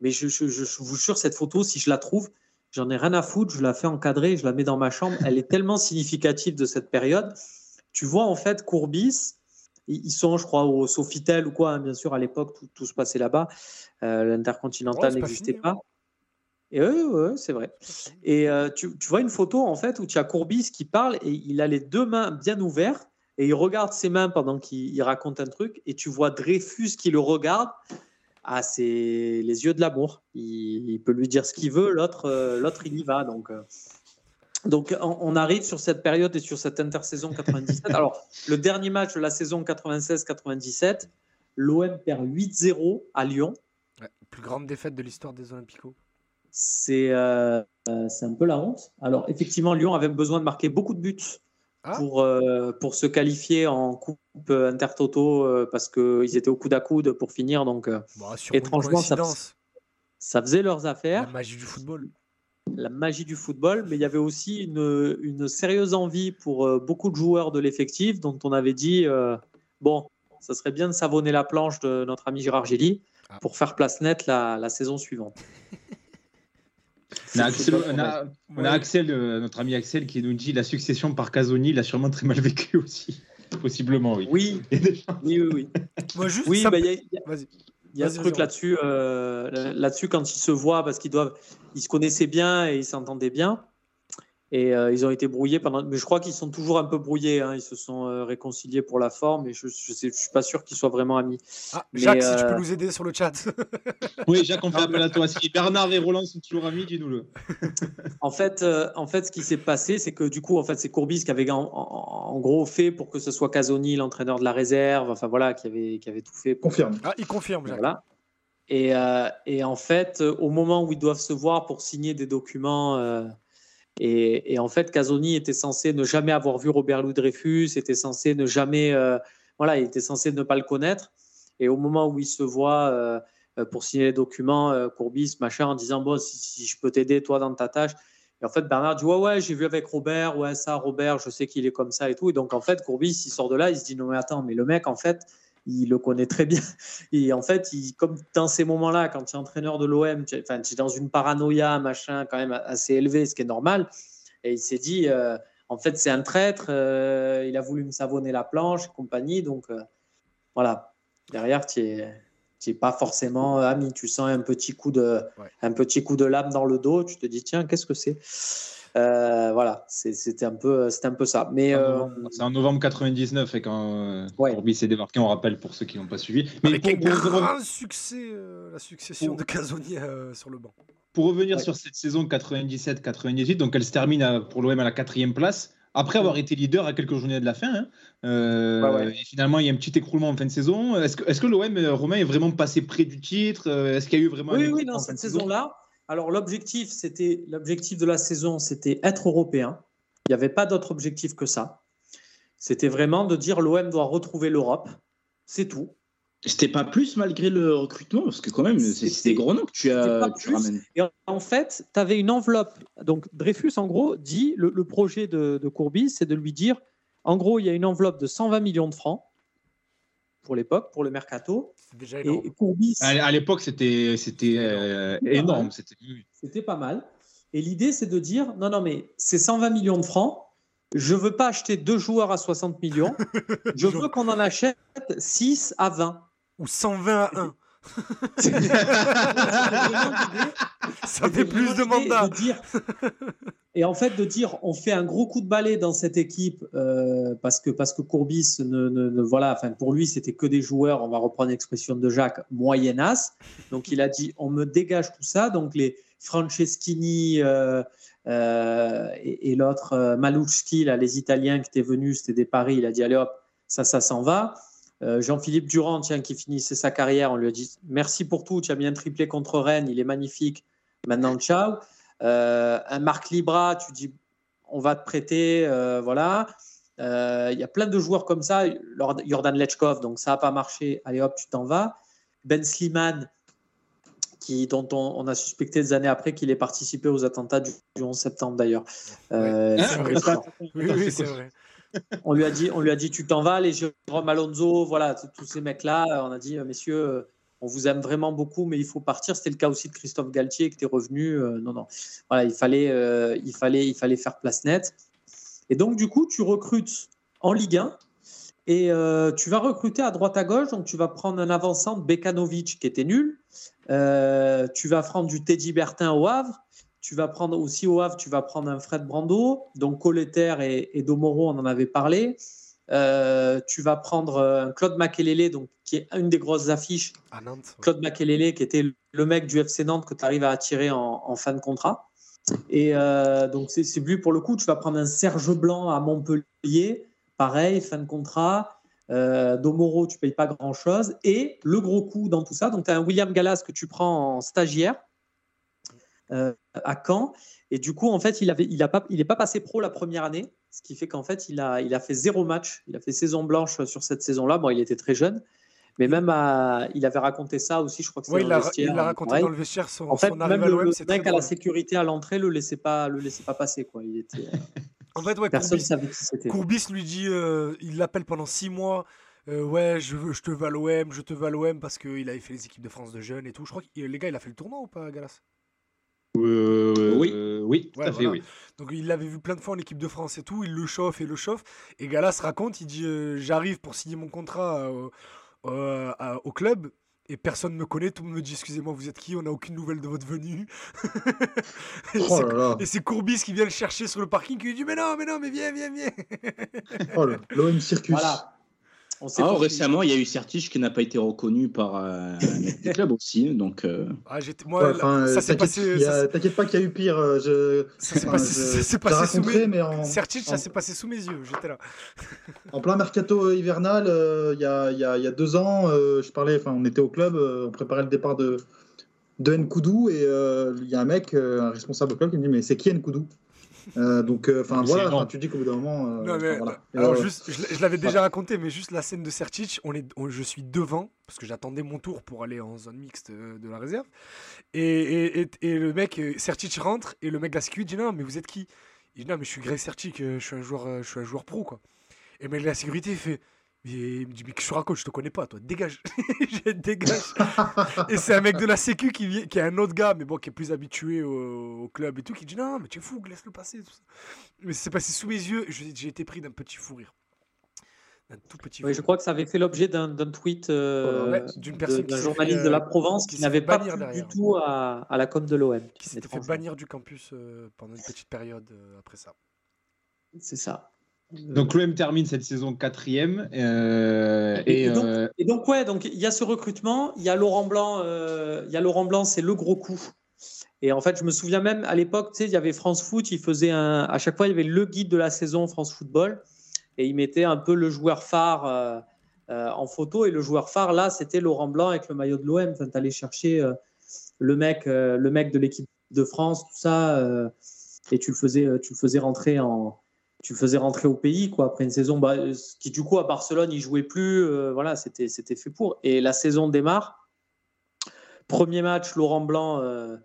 mais je, je, je, vous jure, cette photo, si je la trouve, j'en ai rien à foutre, je la fais encadrer, je la mets dans ma chambre. Elle est tellement significative de cette période tu vois en fait Courbis, ils sont, je crois, au Sofitel ou quoi, hein, bien sûr, à l'époque, tout, se passait là-bas. Euh, L'intercontinental n'existait pas. Et oui, c'est vrai. Et euh, tu, vois une photo en fait où tu as Courbis qui parle et il a les deux mains bien ouvertes et il regarde ses mains pendant qu'il raconte un truc et tu vois Dreyfus qui le regarde. Ah, c'est les yeux de l'amour. Il, peut lui dire ce qu'il veut, l'autre, euh, l'autre il y va. Donc, euh, donc, on, arrive sur cette période et sur cette intersaison 97. Alors, le dernier match de la saison 96-97, l'OM perd 8-0 à Lyon. plus grande défaite de l'histoire des Olympicos. Euh, c'est un peu la honte. Alors, effectivement, Lyon avait besoin de marquer beaucoup de buts ah. pour, euh, pour se qualifier en Coupe Intertoto euh, parce qu'ils étaient au coude à coude pour finir. Donc, étrangement, ça, ça, faisait leurs affaires. La magie du football la magie du football, mais il y avait aussi une, une sérieuse envie pour euh, beaucoup de joueurs de l'effectif dont on avait dit euh, bon, ça serait bien de savonner la planche de notre ami Gérard Gély ah. pour faire place nette la, la saison suivante. (laughs) On a, Axel, euh, notre ami Axel, qui nous dit la succession par Casoni, il a sûrement très mal vécu aussi. (laughs) Possiblement, oui. (laughs) Oui, oui, oui. Moi, juste, oui, bah, Vas-y. Il y a ce truc là-dessus, euh, là-dessus quand ils se voient parce qu'ils doivent, ils se connaissaient bien et ils s'entendaient bien. Et euh, ils ont été brouillés pendant. Mais je crois qu'ils sont toujours un peu brouillés. Hein. Ils se sont euh, réconciliés pour la forme. Et je ne je, suis pas sûr qu'ils soient vraiment amis. Ah, Jacques, si tu peux nous aider sur le chat. (laughs) oui, Jacques, on fait appel à toi. Si Bernard et Roland sont toujours amis, dis-nous-le. (laughs) en, fait, en fait, ce qui s'est passé, c'est que du coup, en fait, c'est Courbis qui avait en, gros fait pour que ce soit Casoni, l'entraîneur de la réserve. Enfin voilà, qui avait, qui avait tout fait. Confirme. Ah, il confirme, Jacques. Voilà. Et, et, en fait, au moment où ils doivent se voir pour signer des documents et, en fait, Casoni était censé ne jamais avoir vu Robert Louis Dreyfus, était censé ne jamais, euh, voilà, il était censé ne pas le connaître. Et au moment où il se voit euh, pour signer les documents, euh, Courbis, machin, en disant bon, si, je peux t'aider toi dans ta tâche. Et en fait, Bernard dit ouais, ouais, j'ai vu avec Robert, ouais, ça, Robert, je sais qu'il est comme ça et tout. Et donc, en fait, Courbis, il sort de là, il se dit non, mais attends, mais le mec, en fait, il le connaît très bien. (laughs) Et en fait, il, comme dans ces moments-là, quand tu es entraîneur de l'OM, tu, enfin, es dans une paranoïa, machin, quand même assez élevé, ce qui est normal. Et il s'est dit, euh, en fait, c'est un traître, euh, il a voulu me savonner la planche et compagnie. Donc, euh, voilà. Derrière, tu n'es pas forcément ami. Tu sens un petit coup de, un petit coup de lame dans le dos. Tu te dis, tiens, qu'est-ce que c'est? Euh, voilà, c'était un peu, c'était un peu ça. Mais euh, c'est en novembre 99 et quand euh, ouais. s'est débarqué, on rappelle pour ceux qui n'ont pas suivi. Mais Avec pour, un grand succès, la succession de Casoni sur le banc. Pour revenir sur cette saison 97-98, donc elle se termine pour l'OM à la quatrième place. Après avoir été leader à quelques journées de la fin, hein. et finalement il y a un petit écroulement en fin de saison. Est-ce que, est que l'OM Romain est vraiment passé près du titre Est-ce qu'il y a eu vraiment Oui, oui, dans cette saison-là, alors l'objectif, c'était l'objectif de la saison, c'était être européen. Il n'y avait pas d'autre objectif que ça. C'était vraiment de dire l'OM doit retrouver l'Europe. C'est tout. C'était pas plus malgré le recrutement, parce que quand même, c'est des gros noms que tu, as, ramènes. Et en fait, tu avais une enveloppe. Donc Dreyfus, en gros, dit le, projet de, de Courbis, c'est de lui dire en gros, il y a une enveloppe de 120 millions de francs pour l'époque, pour le mercato. Déjà énorme. Et Courbis, à l'époque, c'était c'était euh, énorme. C'était pas mal. Et l'idée, c'est de dire non, non, mais c'est 120 millions de francs. Je veux pas acheter deux joueurs à 60 millions. (laughs) je veux qu'on en achète 6 à 20. Ou 120 à 1. (laughs) ça fait plus de mandats. et en fait, de dire, on fait un gros coup de balai dans cette équipe euh, parce que parce que Courbis, ne, voilà, enfin pour lui, c'était que des joueurs. On va reprendre l'expression de Jacques, moyennas. Donc il a dit, on me dégage tout ça. Donc les Franceschini euh, euh, et, l'autre Malucci, là, les Italiens qui étaient venus, c'était des paris. Il a dit, allez hop, ça, ça s'en va. Euh, Jean-Philippe Durand, tiens, qui finissait sa carrière, on lui a dit merci pour tout, tu as bien triplé contre Rennes, il est magnifique. Maintenant, ciao. un Marc Libra, tu dis on va te prêter, voilà. Il y a plein de joueurs comme ça. Jordan Lechkov, donc ça n'a pas marché. Allez hop, tu t'en vas. Ben Sliman, qui, dont on, a suspecté des années après qu'il ait participé aux attentats du, 11 septembre d'ailleurs. oui, c'est vrai. On lui a dit, on lui a dit, tu t'en vas, les Jérôme Alonso, voilà, tous ces mecs-là. On a dit, messieurs, on vous aime vraiment beaucoup, mais il faut partir. C'était le cas aussi de Christophe Galtier qui était revenu. Euh, non, non. Voilà, il fallait, euh, il fallait, il fallait faire place nette. Et donc, du coup, tu recrutes en Ligue 1 et euh, tu vas recruter à droite à gauche. Donc, tu vas prendre un avançant de Bekanovic qui était nul. tu vas prendre du Teddy Bertin au Havre. Tu vas prendre aussi au Havre, tu vas prendre un Fred Brando. Donc, Coleter et, et Domoro, on en avait parlé. Euh, tu vas prendre euh, un Claude Makelele, donc, qui est une des grosses affiches. À Nantes, Claude Makelele, qui était le mec du FC Nantes que tu arrives à attirer en, fin de contrat. Et euh, donc, c'est plus pour le coup. Tu vas prendre un Serge Blanc à Montpellier, pareil, fin de contrat. Domoro, tu payes pas grand chose. Et le gros coup dans tout ça, donc tu as un William Gallas que tu prends en stagiaire à Caen. Et du coup, en fait, il n'est il pas, il pas passé pro la première année, ce qui fait qu'en fait, il a, il a fait zéro match. Il a fait saison blanche sur cette saison-là. Bon, il était très jeune. Mais même à, il avait raconté ça aussi, je crois que c'est oui, il l'a raconté dans le vestiaire. Son, en fait, son même le, le mec à la sécurité à l'entrée le laissait pas, le laissait pas passer quoi. Il était. (laughs) en fait, ouais, Personne Courbis, savait qui c'était. Courbis lui dit, euh, il l'appelle pendant six mois. Euh, ouais, je, veux, je te veux à l'OM, je te veux à l'OM parce qu'il avait fait les équipes de France de jeunes et tout. Je crois que les gars, il a fait le tournoi ou pas, Galas? Euh, oui, oui, tout à fait, oui. Donc il l'avait vu plein de fois en équipe de France et tout, il le chauffe et le chauffe. Et Galas raconte, il dit euh, j'arrive pour signer mon contrat euh, au club et personne ne me connaît, tout le monde me dit excusez-moi vous êtes qui, on n'a aucune nouvelle de votre venue. (laughs) oh et c'est Courbis qui vient le chercher sur le parking qui lui dit mais non, mais non, mais viens, viens, viens. oh l'OM Circus. Voilà. Ah, récemment, il y a eu Certige qui n'a pas été reconnu par euh, (laughs) un club aussi. Donc, euh... ah, moi, ça s'est passé. T'inquiète pas qu'il y a eu pire. Euh, je... Ça s'est passé, passé sous mes mais en... Certige, ça s'est passé sous mes yeux. J'étais là. (laughs) en plein mercato hivernal, euh, il y, a, y, a, y, a, deux ans, je parlais. Enfin, on était au club, on préparait le départ de de Nkoudou et il y a un mec, un responsable au club, qui me dit mais c'est qui Nkoudou? Euh, donc, euh, enfin voilà, tu dis qu'au bout d'un moment. Euh, alors, juste, je, l'avais déjà raconté, mais juste la scène de Sertic, on est, je suis devant, parce que j'attendais mon tour pour aller en zone mixte de la réserve. Et, et, et, le mec, Sertic rentre, et le mec de la sécurité dit Non, mais vous êtes qui? Il dit Non, mais je suis Greg Sertic, je suis un joueur, je suis un joueur pro, quoi. Et le mec de la sécurité, il il me dit, mais que je raconte, je te connais pas, toi, dégage. (laughs) je dégage. et c'est un mec de la Sécu qui, vient, qui est un autre gars, mais bon, qui est plus habitué au, club et tout, qui dit, non, mais tu es fou, laisse-le passer. Tout ça. Mais c'est passé sous mes yeux, j'ai été pris d'un petit fou rire. D'un tout petit oui, je crois que ça avait fait l'objet d'un tweet euh, d'une personne, d'un journaliste de la Provence qui, n'avait pas plu du tout à, à, la com de l'OM. Qui s'était fait bannir du campus euh, pendant une petite période euh, après ça. C'est ça. Donc l'OM termine cette saison quatrième. Euh, et, et, donc, euh, et, donc, ouais, donc il y a ce recrutement, il y a Laurent Blanc, euh, il y a Laurent Blanc, c'est le gros coup. Et en fait, je me souviens même à l'époque, tu sais, il y avait France Foot, il faisait un, à chaque fois, il y avait le guide de la saison France Football, et il mettait un peu le joueur phare en photo. Et le joueur phare là, c'était Laurent Blanc avec le maillot de l'OM. Enfin, allais chercher le mec, le mec de l'équipe de France, tout ça, et tu le faisais, tu le faisais rentrer en tu faisais rentrer au pays quoi après une saison. Bah, qui du coup à Barcelone il jouait plus euh, voilà c'était fait pour. Et la saison démarre. Premier match Laurent Blanc euh,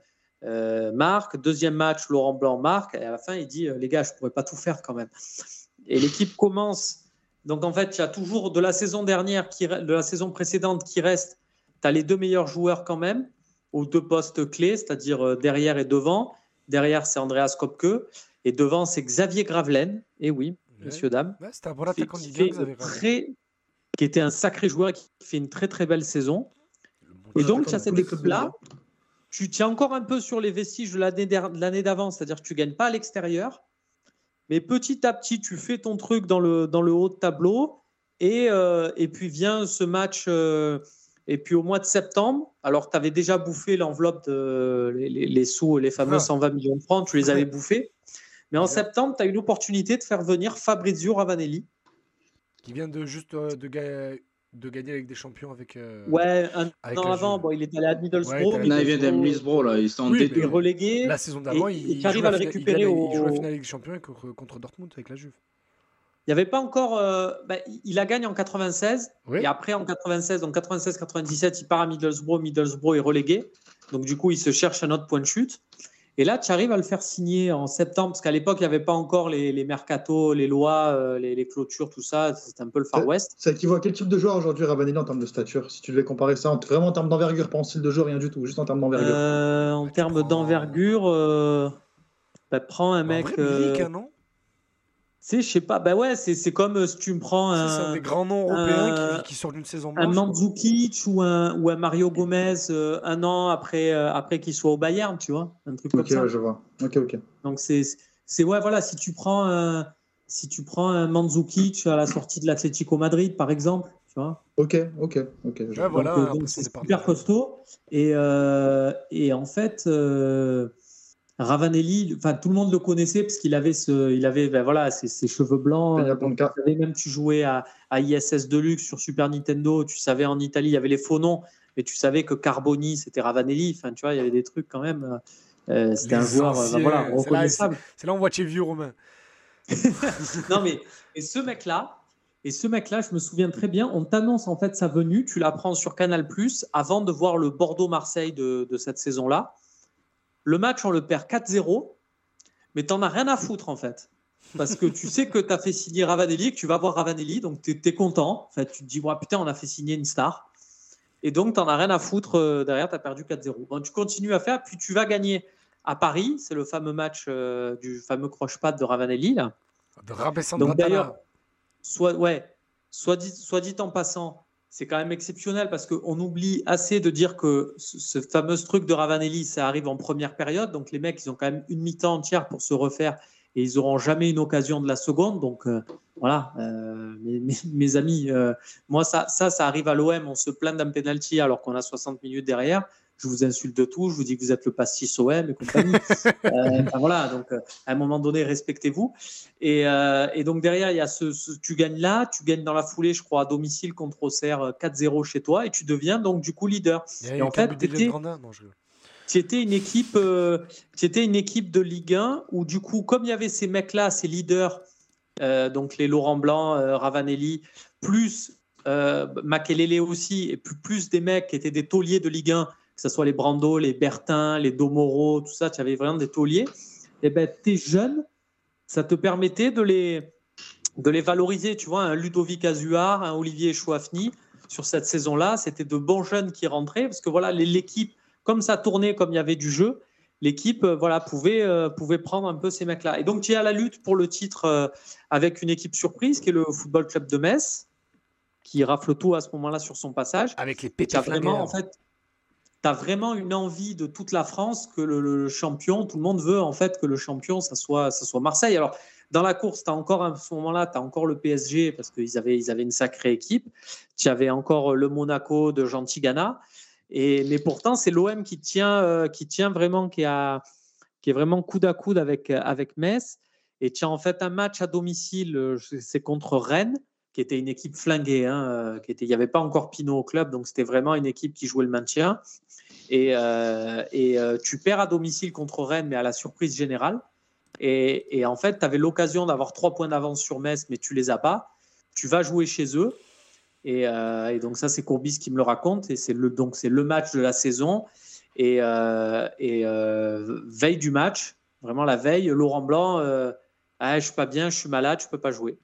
euh, marque. Deuxième match Laurent Blanc marque. Et à la fin il dit les gars je pourrais pas tout faire quand même. Et l'équipe commence. Donc en fait il y a toujours de la saison dernière de la saison précédente qui reste. Tu as les deux meilleurs joueurs quand même aux deux postes clés c'est-à-dire derrière et devant. Derrière c'est Andreas Kopke et devant, c'est Xavier Gravelaine. Et oui, messieurs, dames. C'était un bon attaquant qui, très, qui était un sacré joueur qui fait une très très belle saison. Et donc, tu as cette équipe-là. Tu tiens encore un peu sur les vestiges de l'année d'avant, c'est-à-dire que tu ne gagnes pas à l'extérieur. Mais petit à petit, tu fais ton truc dans le, dans le haut de tableau. Et, euh, et puis vient ce match. Euh, et puis au mois de septembre, alors tu avais déjà bouffé l'enveloppe de les, les, sous, les fameux 120 ah. millions de francs, tu les avais bouffés. Mais en septembre, tu as eu l'opportunité de faire venir Fabrizio Ravanelli. Qui vient de juste euh, de, de gagner avec des champions avec. Euh, ouais, un an avant, bon, il est allé à Middlesbrough. Ouais, il vient de Middlesbrough, là, il s'est oui, relégué. La saison d'avant, il, il, arrive à le récupérer il, au. Il joue la finale avec des champions contre Dortmund avec la Juve. Il n'y avait pas encore. Euh, bah, il a gagné en 96. Et après, en 96, donc 96-97, il part à Middlesbrough. Middlesbrough est relégué. Donc, du coup, il se cherche un autre point de chute. Et là, tu arrives à le faire signer en septembre, parce qu'à l'époque, il n'y avait pas encore les, les mercatos, les lois, euh, les, clôtures, tout ça. C'était un peu le Far West. Ça équivaut à quel type de joueur aujourd'hui, Ravanelli, en termes de stature Si tu devais comparer ça, vraiment en termes d'envergure, pas en style de jeu, rien du tout, juste en termes d'envergure? Euh, en termes d'envergure, euh, bah, prends un mec. Vrai, non? Sais, je sais pas, bah ouais, c'est comme euh, si tu me prends un. C'est des grands noms européens qui, sortent d'une saison blanche. Un Mandzukic ou un, ou un Mario Gomez euh, un an après, euh, après qu'il soit au Bayern, tu vois. Un truc comme ça. Ok, je vois. Ok, ok. Donc c'est. Ouais, voilà, si tu prends un, si tu prends un Mandzukic à la sortie de l'Atlético Madrid, par exemple, tu vois. Ok, ok, ok. Ouais, voilà, c'est super costaud. Et, et en fait. Ravanelli, enfin tout le monde le connaissait parce qu'il avait ce, il avait ben, voilà ses, cheveux blancs. Tu même tu jouais à, ISS Deluxe sur Super Nintendo, tu savais en Italie il y avait les faux noms, mais tu savais que Carboni c'était Ravanelli. Enfin tu vois il y avait des trucs quand même. Euh, c'était un joueur euh, voilà, reconnaissable. C'est là, on voit chez vieux Romain. (laughs) non mais et ce mec là. Et ce mec-là, je me souviens très bien, on t'annonce en fait sa venue, tu l'apprends sur Canal Plus avant de voir le Bordeaux-Marseille de, de cette saison-là. Le match, on le perd 4-0, mais tu n'en as rien à foutre en fait. Parce que tu sais que tu as fait signer Ravanelli, que tu vas voir Ravanelli, donc tu es, content. En fait, tu te dis, putain, on a fait signer une star. Et donc, tu n'en as rien à foutre. Euh, derrière, tu as perdu 4-0. Bon, tu continues à faire, puis tu vas gagner à Paris. C'est le fameux match euh, du fameux croche-patte de Ravanelli. Là. De Donc, d'ailleurs, soit, ouais, soit dit, soit dit en passant, c'est quand même exceptionnel parce qu'on oublie assez de dire que ce, fameux truc de Ravanelli, ça arrive en première période. Donc les mecs, ils ont quand même une mi-temps entière pour se refaire et ils n'auront jamais une occasion de la seconde. Donc euh, voilà, euh, mes, amis, euh, moi, ça, ça, ça arrive à l'OM, on se plaint d'un penalty alors qu'on a 60 minutes derrière je vous insulte de tout, je vous dis que vous êtes le pastis OM et compagnie. (laughs) euh, voilà, donc euh, à un moment donné, respectez-vous. Et, euh, et, donc derrière, il y a ce, tu gagnes là, tu gagnes dans la foulée, je crois, à domicile contre Auxerre 4-0 chez toi, et tu deviens donc du coup leader. Et, en fait, tu étais une équipe, euh, étais une équipe de Ligue 1 où du coup, comme il y avait ces mecs-là, ces leaders, donc les Laurent Blanc, Ravanelli, plus euh, Makelele aussi, et plus, plus des mecs qui étaient des tauliers de Ligue 1 que ce soit les Brando, les Bertin, les Domoro, tout ça, tu avais vraiment des tauliers, et eh ben, tes jeunes, ça te permettait de les, de les valoriser. Tu vois, un Ludovic Azuard, un Olivier Chouafny, sur cette saison-là, c'était de bons jeunes qui rentraient, parce que voilà, l'équipe, comme ça tournait, comme il y avait du jeu, l'équipe euh, voilà, pouvait, euh, pouvait prendre un peu ces mecs-là. Et donc, tu es à la lutte pour le titre euh, avec une équipe surprise, qui est le Football Club de Metz, qui rafle tout à ce moment-là sur son passage. Avec les pétés vraiment, en fait, tu vraiment une envie de toute la France que le, champion, tout le monde veut en fait que le champion, ça soit, ça soit Marseille. Alors, dans la course, tu as encore à ce moment-là, tu as encore le PSG parce qu'ils avaient, ils avaient une sacrée équipe. Tu avais encore le Monaco de Gentilgana. Et, mais pourtant, c'est l'OM qui tient, euh, qui tient vraiment, qui, a, qui est vraiment coude à coude avec, avec Metz. Et tu as en fait un match à domicile, euh, c'est contre Rennes, qui était une équipe flinguée. Hein, euh, qui il n'y avait pas encore Pinot au club, donc c'était vraiment une équipe qui jouait le maintien. Et, euh, euh, tu perds à domicile contre Rennes, mais à la surprise générale. Et, en fait, tu avais l'occasion d'avoir trois points d'avance sur Metz, mais tu les as pas. Tu vas jouer chez eux. Et, donc ça, c'est Courbis qui me le raconte. Et c'est le, donc c'est le match de la saison. Et, veille du match, vraiment la veille, Laurent Blanc, ah, je suis pas bien, je suis malade, je peux pas jouer.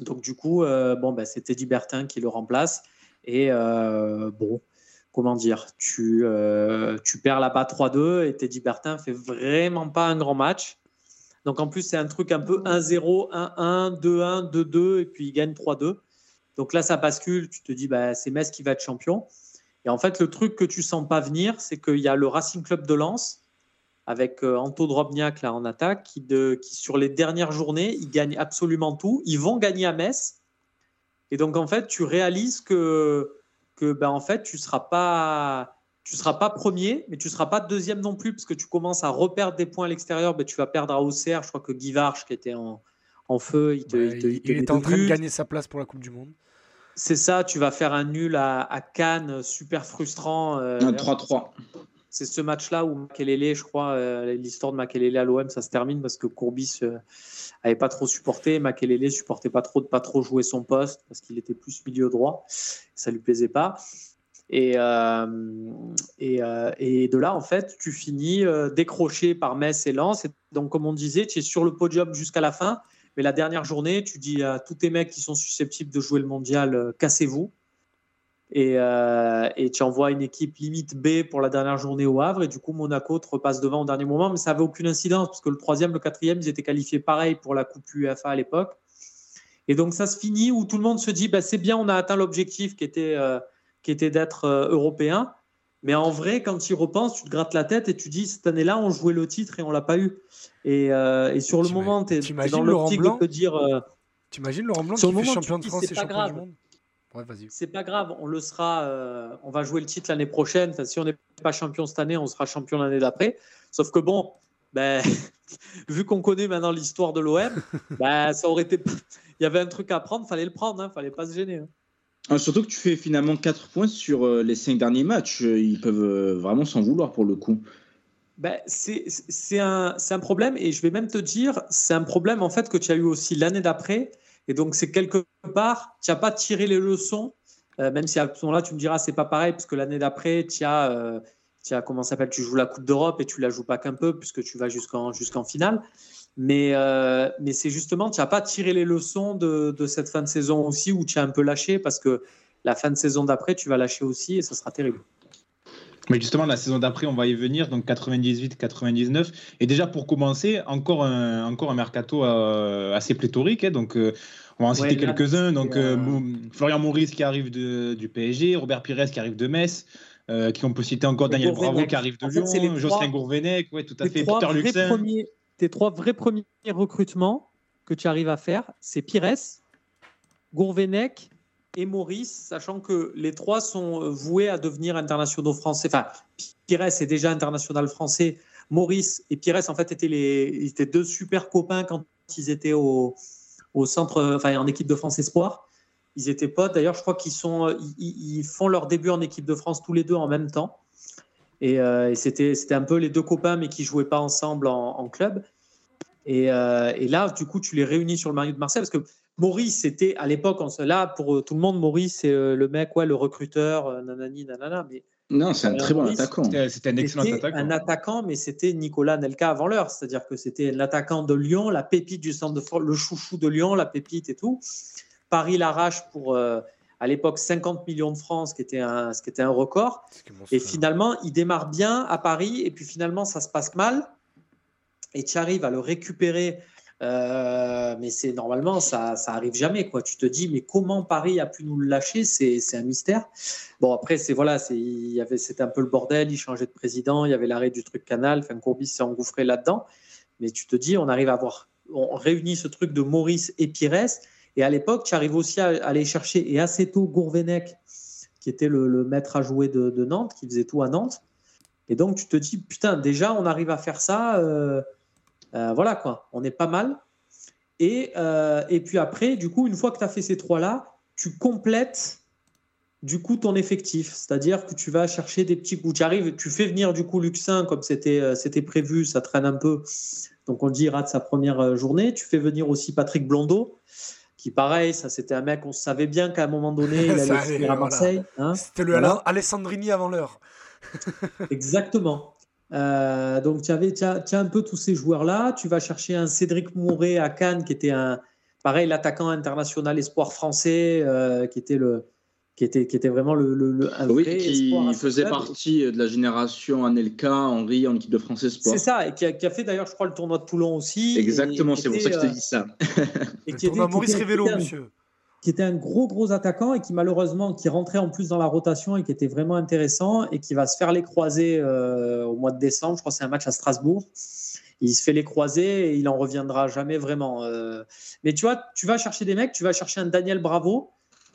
Donc du coup, bon, bah, c'était Bertin qui le remplace. Et bon, comment dire, tu, euh, tu perds là-bas 3-2 et Teddy Bertin fait vraiment pas un grand match. Donc en plus, c'est un truc un peu 1-0, 1-1, 2-1, 2-2 et puis il gagne 3-2. Donc là, ça bascule, tu te dis, bah, c'est Metz qui va être champion. Et en fait, le truc que tu sens pas venir, c'est qu'il y a le Racing Club de Lens avec euh, Anto Drobniak là en attaque qui, de, qui, sur les dernières journées, ils gagnent absolument tout. Ils vont gagner à Metz. Et donc en fait, tu réalises que que ben, en fait, tu seras pas tu seras pas premier, mais tu seras pas deuxième non plus, parce que tu commences à reperdre des points à l'extérieur. Ben, tu vas perdre à Auxerre. Je crois que Guy Varche, qui était en, en feu, il, te, il, est en train de gagner sa place pour la Coupe du Monde. C'est ça, tu vas faire un nul à, à Cannes, super frustrant. Euh, un 3-3. C'est ce match-là où Makelele, je crois, euh, l'histoire de Makelele à l'OM, ça se termine parce que Courbis euh, avait pas trop supporté. Makelele supportait pas trop de pas trop jouer son poste parce qu'il était plus milieu droit. Ça lui plaisait pas. Et, et, et, de là, en fait, tu finis décroché par Metz et Lens. Et donc, comme on disait, tu es sur le podium jusqu'à la fin. Mais la dernière journée, tu dis à tous tes mecs qui sont susceptibles de jouer le mondial, euh, Euh, et, tu envoies une équipe limite B pour la dernière journée au Havre. Et du coup, Monaco te repasse devant au dernier moment. Mais ça n'avait aucune incidence parce que le troisième, le quatrième, ils étaient qualifiés pareil pour la Coupe UEFA à l'époque. Et donc, ça se finit où tout le monde se dit bah, c'est bien, on a atteint l'objectif qui était, euh, qui était d'être européen. Mais en vrai, quand tu y repenses, tu te grattes la tête et tu dis cette année-là, on jouait le titre et on l'a pas eu. Et, euh, et sur le moment, tu es, dans l'optique de te dire. Euh, T'imagines Laurent Blanc qui fait champion de France et champion grave. du monde? Ouais, C'est pas grave, on le sera. Euh, on va jouer le titre l'année prochaine. Enfin, si on n'est pas champion cette année, on sera champion l'année d'après. Sauf que bon, ben, (laughs) vu qu'on connaît maintenant l'histoire de l'OM, (laughs) ben, ça aurait été. Il y avait un truc à prendre, fallait le prendre, hein, fallait pas se gêner. Hein. Ah, surtout que tu fais finalement 4 points sur euh, les 5 derniers matchs. Ils peuvent euh, vraiment s'en vouloir pour le coup. Ben, c'est un, un, problème et je vais même te dire, c'est un problème en fait que tu as eu aussi l'année d'après. Et donc, c'est quelque part, tu n'as pas tiré les leçons, même si à ce moment-là, tu me diras, c'est pas pareil, parce que l'année d'après, tu as, as, comment s'appelle, tu joues la Coupe d'Europe et tu la joues pas qu'un peu, puisque tu vas jusqu'en jusqu'en finale. Mais, euh, mais c'est justement, tu n'as pas tiré les leçons de, de, cette fin de saison aussi, où tu as un peu lâché, parce que la fin de saison d'après, tu vas lâcher aussi, et ça sera terrible. Mais justement, la saison d'après, on va y venir, donc 98-99. Et déjà, pour commencer, encore un, encore un mercato euh, assez pléthorique. Hein, donc, euh, on va en citer quelques-uns. Donc, Florian Maurice qui arrive de, du PSG, Robert Pires qui arrive de Metz. qui on peut citer encore Daniel Bravo qui arrive de Lyon, Jocelyn Gourvenec, ouais, tout à fait, Peter Luxin tes trois vrais premiers recrutements que tu arrives à faire, c'est Pires, Gourvenec et Maurice, sachant que les trois sont euh, voués à devenir internationaux français. Enfin, Pires est déjà international français. Maurice et Pires, en fait, étaient, les, étaient deux super copains quand ils étaient au, au centre, enfin, en équipe de France Espoir. Ils étaient potes. D'ailleurs, je crois qu'ils sont, ils, font leur début en équipe de France tous les deux en même temps. Euh, et, c'était, c'était un peu les deux copains, mais qui jouaient pas ensemble en, club. Euh, et, là, du coup, tu les réunis sur le Mario de Marseille parce que Maurice, c'était à l'époque, là, pour tout le monde, Maurice, c'est euh, le mec, ouais, le recruteur, nanani, nanana. Mais non, c'est un très bon attaquant. C'était un excellent attaquant. Un attaquant, mais c'était Nicolas Nelka avant l'heure. C'est-à-dire que c'était l'attaquant de Lyon, la pépite du centre de le chouchou de Lyon, la pépite et tout. Paris l'arrache pour à l'époque 50 millions de francs, ce qui était un, ce qui était un record. Et finalement, il démarre bien à Paris, et puis finalement, ça se passe mal. Et tu arrives à le récupérer, euh, mais c'est normalement, ça, ça arrive jamais. Quoi. Tu te dis, mais comment Paris a pu nous le lâcher? C'est un mystère. Bon, après, c'est voilà, c'était un peu le bordel. Il changeait de président, il y avait l'arrêt du truc Canal. Enfin, Courbis s'est engouffré là-dedans. Mais tu te dis, on arrive à voir, on réunit ce truc de Maurice et Pires et à l'époque, tu arrives aussi à, aller chercher, et assez tôt, Gourvenec, qui était le, maître à jouer de, Nantes, qui faisait tout à Nantes. Et donc, tu te dis, putain, déjà, on arrive à faire ça. Euh, euh, voilà, quoi. On est pas mal. Et, euh, et puis après, du coup, une fois que tu as fait ces trois-là, tu complètes du coup ton effectif. C'est-à-dire que tu vas chercher des petits coups. Tu arrives, tu fais venir du coup Luxin comme c'était c'était prévu, ça traîne un peu. Donc on le dit, il rate sa première journée. Tu fais venir aussi Patrick Blondeau qui pareil, ça c'était un mec, on savait bien qu'à un moment donné, il (laughs) allait finir à Marseille. Hein. c'était le Alessandrini avant l'heure. (laughs) Exactement. Euh, donc tu avais, as, un peu tous ces joueurs-là. Tu vas chercher un Cédric Mouret à Cannes, qui était un, pareil, l'attaquant international espoir français, euh, qui était le, qui était, qui était vraiment le, le, oui, qui faisait partie de la génération Anelka, Henri en équipe de France Espoir. C'est ça, et qui a, qui a fait d'ailleurs, je crois, le tournoi de Toulon aussi. Exactement, c'est pour ça que je te dis ça. et qui était, Maurice Révélo, monsieur. Qui était un gros, gros attaquant et qui malheureusement, qui rentrait en plus dans la rotation et qui était vraiment intéressant et qui va se faire les croiser euh, au mois de décembre. Je crois c'est un match à Strasbourg. Il se fait les croiser et il en reviendra jamais vraiment. Euh. Mais tu vois, tu vas chercher des mecs, tu vas chercher un Daniel Bravo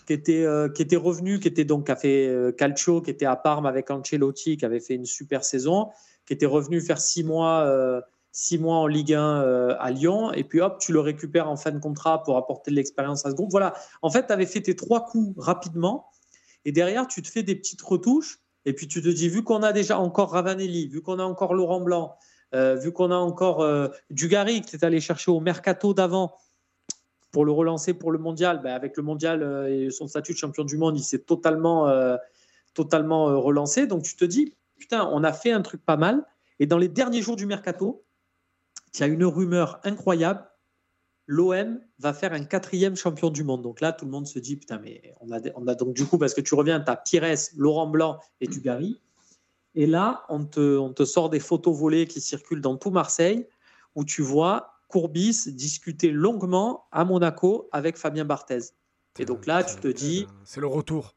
qui était, euh, qui était revenu, qui était donc, qui a fait Calcio, qui était à Parme avec Ancelotti, qui avait fait une super saison, qui était revenu faire six mois, six mois en Ligue 1 à Lyon, et puis hop, tu le récupères en fin de contrat pour apporter de l'expérience à ce groupe. Voilà, en fait, tu avais fait tes trois coups rapidement, et derrière, tu te fais des petites retouches, et puis tu te dis, vu qu'on a déjà encore Ravanelli, vu qu'on a encore Laurent Blanc, vu qu'on a encore Dugarry que tu es allé chercher au mercato d'avant, pour le relancer pour le mondial, ben avec le mondial et son statut de champion du monde, il s'est totalement, totalement relancé. Donc tu te dis, putain, on a fait un truc pas mal. Et dans les derniers jours du mercato, il y a une rumeur incroyable. L'OM va faire un quatrième champion du monde. Donc là, tout le monde se dit, putain, mais on a, on a donc du coup, parce que tu reviens, tu as Pires, Laurent Blanc et Dugarry. Et là, on te, on te sort des photos volées qui circulent dans tout Marseille, où tu vois Courbis discuter longuement à Monaco avec Fabien Barthez. Et donc là, tu te dis. C'est le retour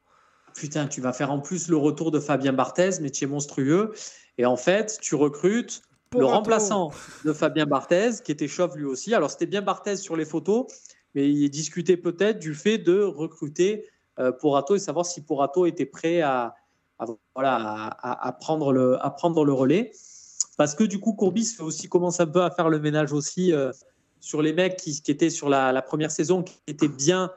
putain, tu vas faire en plus le retour de Fabien Barthez, métier monstrueux. Et en fait, tu recrutes le remplaçant de Fabien Barthez, qui était chauve lui aussi. Alors, c'était bien Barthez sur les photos, mais il discutait peut-être du fait de recruter euh, Porato et savoir si Porato était prêt à, voilà, à, prendre le, à prendre le relais. Parce que du coup, Courbis aussi commence un peu à faire le ménage aussi euh, sur les mecs qui, qui étaient sur la, la, première saison, qui étaient bien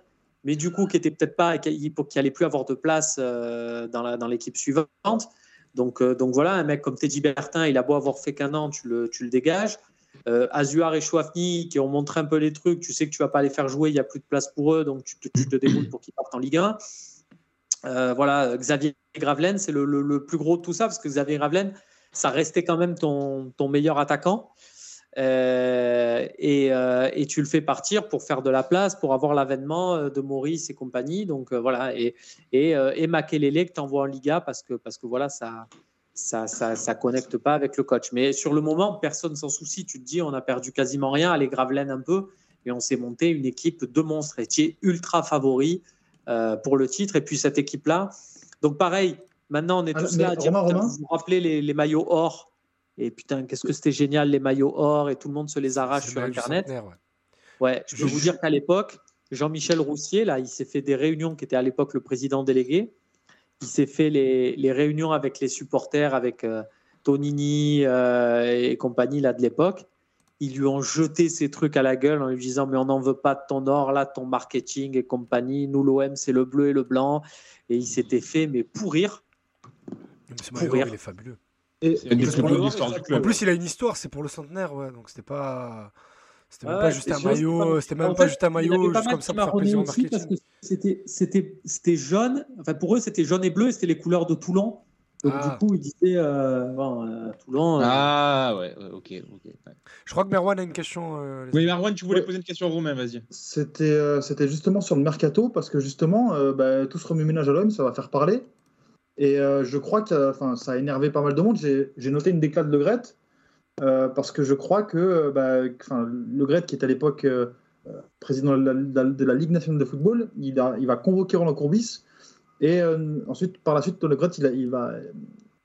mais du coup qui était peut-être pas, qui, qui allait plus avoir de place euh, dans l'équipe suivante. Donc, euh, donc voilà, un mec comme Teddy Bertin, il a beau avoir fait qu'un an, tu le, dégages. Euh, Azuar et Chouafni qui ont montré un peu les trucs, tu sais que tu vas pas les faire jouer, il n'y a plus de place pour eux, donc tu te, tu débrouilles pour qu'ils partent en Ligue 1. voilà, Xavier Gravelaine, c'est le, plus gros de tout ça, parce que Xavier Gravelaine, ça restait quand même ton meilleur attaquant. Euh, euh, et, tu le fais partir pour faire de la place, pour avoir l'avènement euh, de Maurice et compagnie. Donc voilà, et, et, et Makelele que tu envoies en Liga parce que, parce que voilà, ça ça, ça, ça, connecte pas avec le coach. Mais sur le moment, personne s'en soucie. Tu te dis, on a perdu quasiment rien, allez, Gravelaine un peu, et on s'est monté une équipe de monstres. Et tu es ultra favori pour le titre. Et puis cette équipe-là. Donc pareil, maintenant on est ah, tous là à dire, vous vous rappelez les, les maillots or et putain, qu'est-ce que c'était génial, les maillots or, et tout le monde se les arrache sur Internet. ouais. je peux vous dire qu'à l'époque, Jean-Michel Roussier, là, il s'est fait des réunions, qui était à l'époque le président délégué. Il s'est fait les, les, réunions avec les supporters, avec euh, Tonini euh, et compagnie là, de l'époque. Ils lui ont jeté ces trucs à la gueule en lui disant Mais on n'en veut pas de ton or, là, ton marketing et compagnie. Nous, l'OM, c'est le bleu et le blanc. Et il s'était fait, mais pourrir. Mais pourrir. il est fabuleux. Et, en plus, il a une histoire, c'est pour le centenaire, ouais, donc c'était pas. C'était même pas juste un maillot, c'était même pas juste un maillot, juste comme ça pour faire plaisir au marketing. C'était jaune, enfin pour eux c'était jaune et bleu et c'était les couleurs de Toulon. Donc du ah. coup, ils disaient euh, bon, euh, Toulon. Euh, ah ouais, ok, ok. Je crois que Merwan a une question. oui, Merwan, tu voulais poser une question à Romain, vas-y. C'était c'était justement sur le mercato parce que justement, bah, tout ce remue-ménage à l'homme, ça va faire parler. Et euh, je crois que ça a énervé pas mal de monde. J'ai noté une déclate de Gret, euh, parce que je crois que euh, bah, Le Gret, qui est à l'époque président de la, Ligue nationale de football, il, va convoquer Roland Courbis. Et ensuite, par la suite, Le Gret, il, va.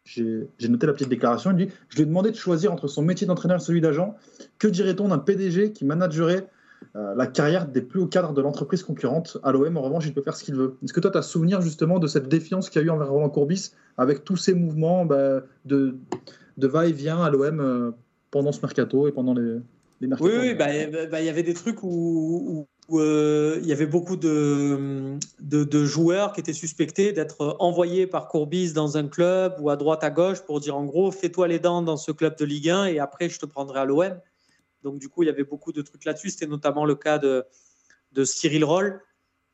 J'ai noté la petite déclaration. Il dit Je lui ai demandé de choisir entre son métier d'entraîneur et celui d'agent. Que dirait-on d'un PDG qui managerait la carrière des plus hauts cadres de l'entreprise concurrente. À l'OM, en revanche, il peut faire ce qu'il veut. Est-ce que toi, tu as souvenir justement de cette défiance qu'il y a eu envers Roland Courbis avec tous ces mouvements bah, de, de va-et-vient à l'OM euh, pendant ce mercato et pendant les, les mercato Oui, bah, bah, il y avait des trucs où, euh, il y avait beaucoup de, de, joueurs qui étaient suspectés d'être envoyés par Courbis dans un club ou à droite à gauche pour dire en gros fais-toi les dents dans ce club de Ligue 1 et après je te prendrai à l'OM. Donc, du coup, il y avait beaucoup de trucs là-dessus. C'était notamment le cas de, de Cyril Roll,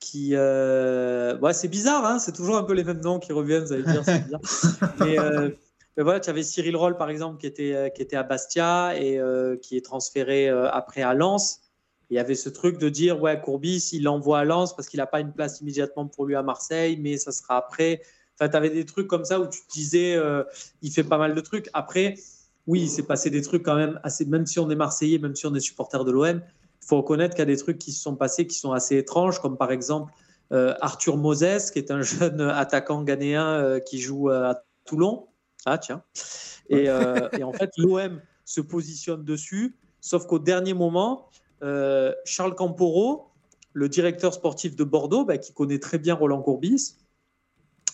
qui. Euh... Ouais, c'est bizarre, hein c'est toujours un peu les mêmes noms qui reviennent, vous allez dire, c'est bizarre. (laughs) mais, euh, mais, voilà, tu avais Cyril Roll, par exemple, qui était, euh, qui était à Bastia et euh, qui est transféré après à Lens. Il y avait ce truc de dire, ouais, Courbis, il l'envoie à Lens parce qu'il n'a pas une place immédiatement pour lui à Marseille, mais ça sera après. Enfin, tu avais des trucs comme ça où tu te disais, il fait pas mal de trucs. Après, oui, il s'est passé des trucs quand même assez, même si on est Marseillais, même si on est supporter de l'OM, il faut reconnaître qu'il y a des trucs qui se sont passés qui sont assez étranges, comme par exemple euh, Arthur Moses, qui est un (laughs) jeune attaquant ghanéen euh, qui joue à Toulon. Ah, tiens. Et, euh, en fait, l'OM se positionne dessus, sauf qu'au dernier moment, Charles Camporo, le directeur sportif de Bordeaux, bah, qui connaît très bien Roland Courbis,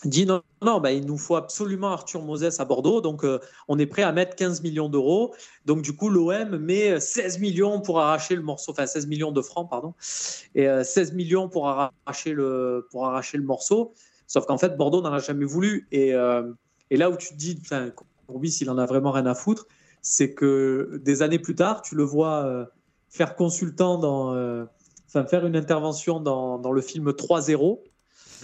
dit non, non bah, il nous faut absolument Arthur Moses à Bordeaux, donc euh, on est prêt à mettre 15 millions d'euros. Donc du coup, l'OM met 16 millions pour arracher le morceau, enfin 16 millions de francs, pardon, et 16 millions pour arracher le, pour arracher le morceau. Sauf qu'en fait, Bordeaux n'en a jamais voulu. Et, et là où tu te dis, Courbis, il en a vraiment rien à foutre, c'est que des années plus tard, tu le vois faire consultant dans, faire une intervention dans, dans le film 3-0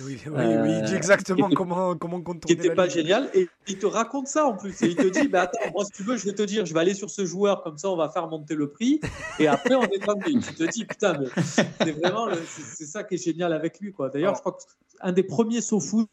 oui, oui, oui, il dit exactement comment, comment contourner. Qui n'était pas génial. Et il te raconte ça en plus. Et il te dit bah, Attends, moi, si tu veux, je vais te dire, je vais aller sur ce joueur, comme ça, on va faire monter le prix. Et après, on est tranquille. Tu te dis Putain, mais c'est vraiment c'est ça qui est génial avec lui. D'ailleurs, je crois qu'un des premiers foot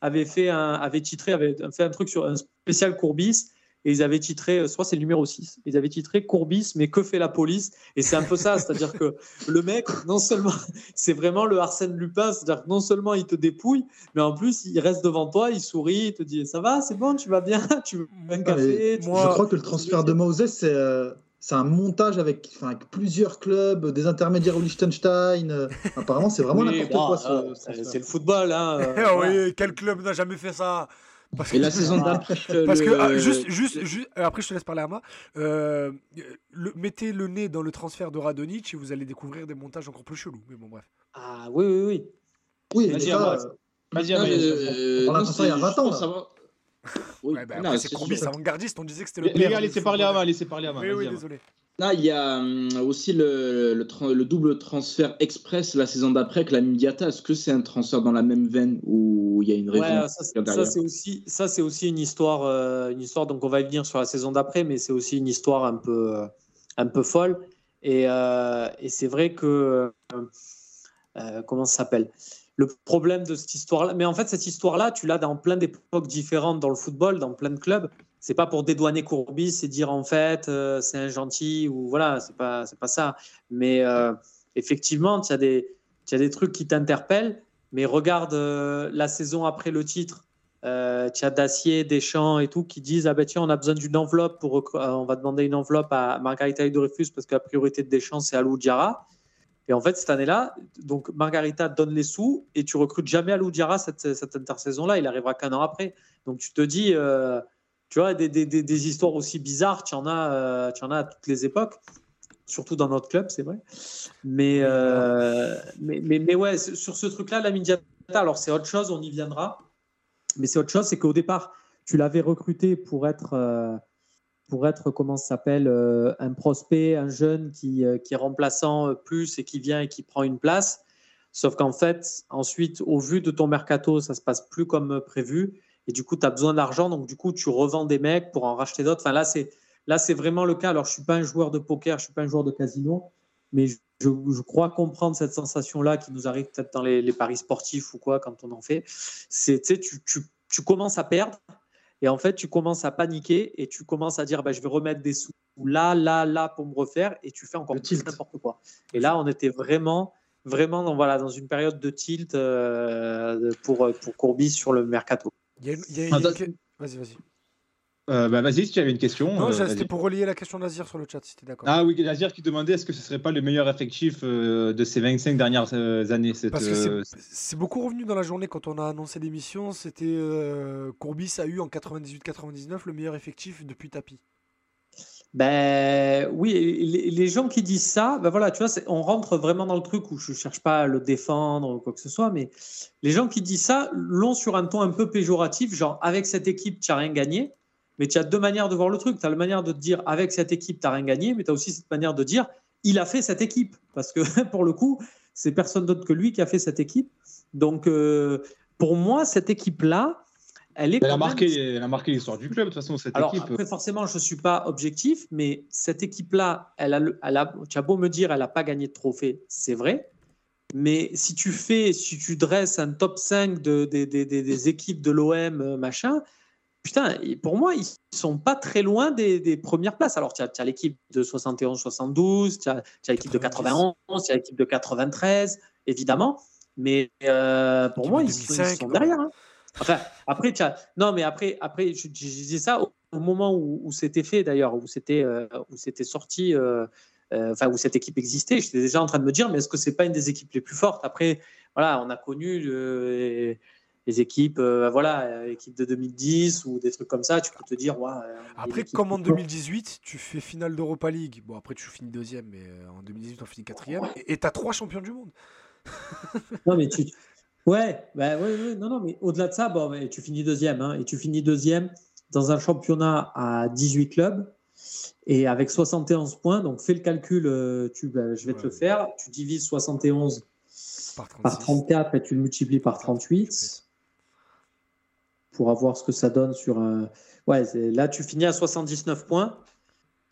avait, fait un, avait titré, avait fait un truc sur un spécial Courbis et ils avaient titré, euh, soit c'est le numéro 6, ils avaient titré Courbis, mais que fait la police? Et c'est un peu ça, c'est-à-dire que le mec, non seulement, (laughs) c'est vraiment le Arsène Lupin, c'est-à-dire que non seulement il te dépouille, mais en plus il reste devant toi, il sourit, il te dit Ça va, c'est bon, tu vas bien, (laughs) tu veux un café Je crois que le transfert de Moses, c'est. Euh, c'est un montage avec, enfin, avec, plusieurs clubs, des intermédiaires au Liechtenstein. Euh, apparemment, c'est vraiment n'importe quoi. c'est le football. Hein, (laughs) oui, quel club n'a jamais fait ça? Parce et la saison d'après. Parce que, ah, juste, juste, juste, euh, après, je te laisse parler à moi. Euh, le, mettez le nez dans le transfert de Radonic et vous allez découvrir des montages encore plus chelous. Mais bon, bref. Ah, oui, oui, oui. Oui, vas-y, vas-y. Euh, il y a 20 ans. Ça Oui. Ouais, bah, après, c'est avant-gardiste? On disait que c'était le. Les gars, laissez parler à moi. Laissez parler à moi. Oui, oui, désolé. Là, il y a hum, aussi le, le, double transfert express la saison d'après avec la Midiata. Est-ce que c'est un transfert dans la même veine ou il y a une raison ouais, Ça, c'est aussi, ça, c'est aussi une histoire, euh, une histoire. Donc, on va y venir sur la saison d'après, mais c'est aussi une histoire un peu, euh, un peu folle. Et, euh, et c'est vrai que. comment ça s'appelle? Le problème de cette histoire-là. Mais en fait, cette histoire-là, tu l'as dans plein d'époques différentes dans le football, dans plein de clubs c'est pas pour dédouaner Courbis et dire en fait euh, c'est un gentil ou voilà, c'est pas c'est pas ça. Mais euh, effectivement, tu as des tu as des trucs qui t'interpellent. Mais regarde euh, la saison après le titre, tu as Dacier, Deschamps et tout qui disent ah ben tiens on a besoin d'une enveloppe pour on va demander une enveloppe à Margarita Dreyfus parce que la priorité de Deschamps c'est Alou Diarra. Et en fait, cette année-là, donc Margarita donne les sous et tu recrutes jamais Alou Diarra cette, cette intersaison-là. Il arrivera qu'un an après. Donc tu te dis, tu vois, des, des, des, histoires aussi bizarres, tu en, as, euh, tu en as à toutes les époques, surtout dans notre club, c'est vrai. Mais, euh, mais, mais, mais, ouais, sur ce truc-là, la Mindiata, alors c'est autre chose, on y viendra. Mais c'est autre chose, c'est qu'au départ, tu l'avais recruté pour être, euh, pour être comment ça s'appelle, un prospect, un jeune qui, qui est remplaçant plus et qui vient et qui prend une place. Sauf qu'en fait, ensuite, au vu de ton mercato, ça se passe plus comme prévu et du coup, tu as besoin d'argent, donc du coup, tu revends des mecs pour en racheter d'autres. Enfin, là, c'est là, c'est vraiment le cas. Alors, je suis pas un joueur de poker, je suis pas un joueur de casino, mais je, je, crois comprendre cette sensation-là qui nous arrive peut-être dans les, paris sportifs ou quoi quand on en fait. C'est, tu, tu, tu commences à perdre et en fait, tu commences à paniquer et tu commences à dire bah, je vais remettre des sous là, là, là pour me refaire et tu fais encore plus n'importe quoi. Et là, on était vraiment, vraiment dans, voilà, dans une période de tilt euh, pour, pour Courbis sur le mercato. Il y a, Vas-y, vas-y. Euh, bah, vas-y, si tu avais une question. Non, euh, c'était pour relier la question d'Azir sur le chat, si tu d'accord. Ah oui, Azir qui demandait est-ce que ce serait pas le meilleur effectif euh, de ces 25 dernières années cette, Parce que c'est beaucoup revenu dans la journée quand on a annoncé l'émission. C'était Courbis a eu en 98-99 le meilleur effectif depuis Tapi. Ben oui, les, gens qui disent ça, ben voilà, tu vois, on rentre vraiment dans le truc où je cherche pas à le défendre ou quoi que ce soit, mais les gens qui disent ça l'ont sur un ton un peu péjoratif, genre avec cette équipe, tu n'as rien gagné. Mais tu as deux manières de voir le truc. Tu as la manière de te dire avec cette équipe, tu n'as rien gagné, mais tu as aussi cette manière de dire il a fait cette équipe. Parce que (laughs) pour le coup, c'est personne d'autre que lui qui a fait cette équipe. Donc euh, pour moi, cette équipe-là, elle, a marqué, elle a marqué l'histoire du club, de toute façon, cette Alors, équipe. Après, forcément, je ne suis pas objectif, mais cette équipe-là, elle a, elle a, tu as beau me dire, elle n'a pas gagné de trophée, c'est vrai. Mais si tu fais, si tu dresses un top 5 de, des équipes de l'OM, euh, machin, putain, pour moi, ils sont pas très loin des, premières places. Alors, tu as, l'équipe de 71-72, tu as, l'équipe de 91, tu as l'équipe de 93, évidemment. Mais euh, pour moi, ils, sont, derrière. Hein. Enfin, après, non, mais après, après je, disais ça au, moment où, c'était fait d'ailleurs, où c'était euh, où c'était sorti, euh, euh, enfin où cette équipe existait. J'étais déjà en train de me dire, mais est-ce que c'est pas une des équipes les plus fortes? Après, voilà, on a connu les équipes, voilà, équipe de 2010 ou des trucs comme ça, tu peux te dire, ouais, Après, comme en 2018, tu fais finale d'Europa League. Bon, après, tu finis deuxième, mais en 2018, on finit quatrième. Et tu as trois champions du monde. non, mais tu. Ouais, bah, ouais, ouais, non, non, mais au-delà de ça, bon, mais tu finis deuxième. Hein, et tu finis deuxième dans un championnat à 18 clubs et avec 71 points. Donc, fais le calcul, euh, tu, bah, je vais te le faire. Tu divises 71 par, 34 et tu le multiplies par 38 pour avoir ce que ça donne sur. un Ouais, là, tu finis à 79 points.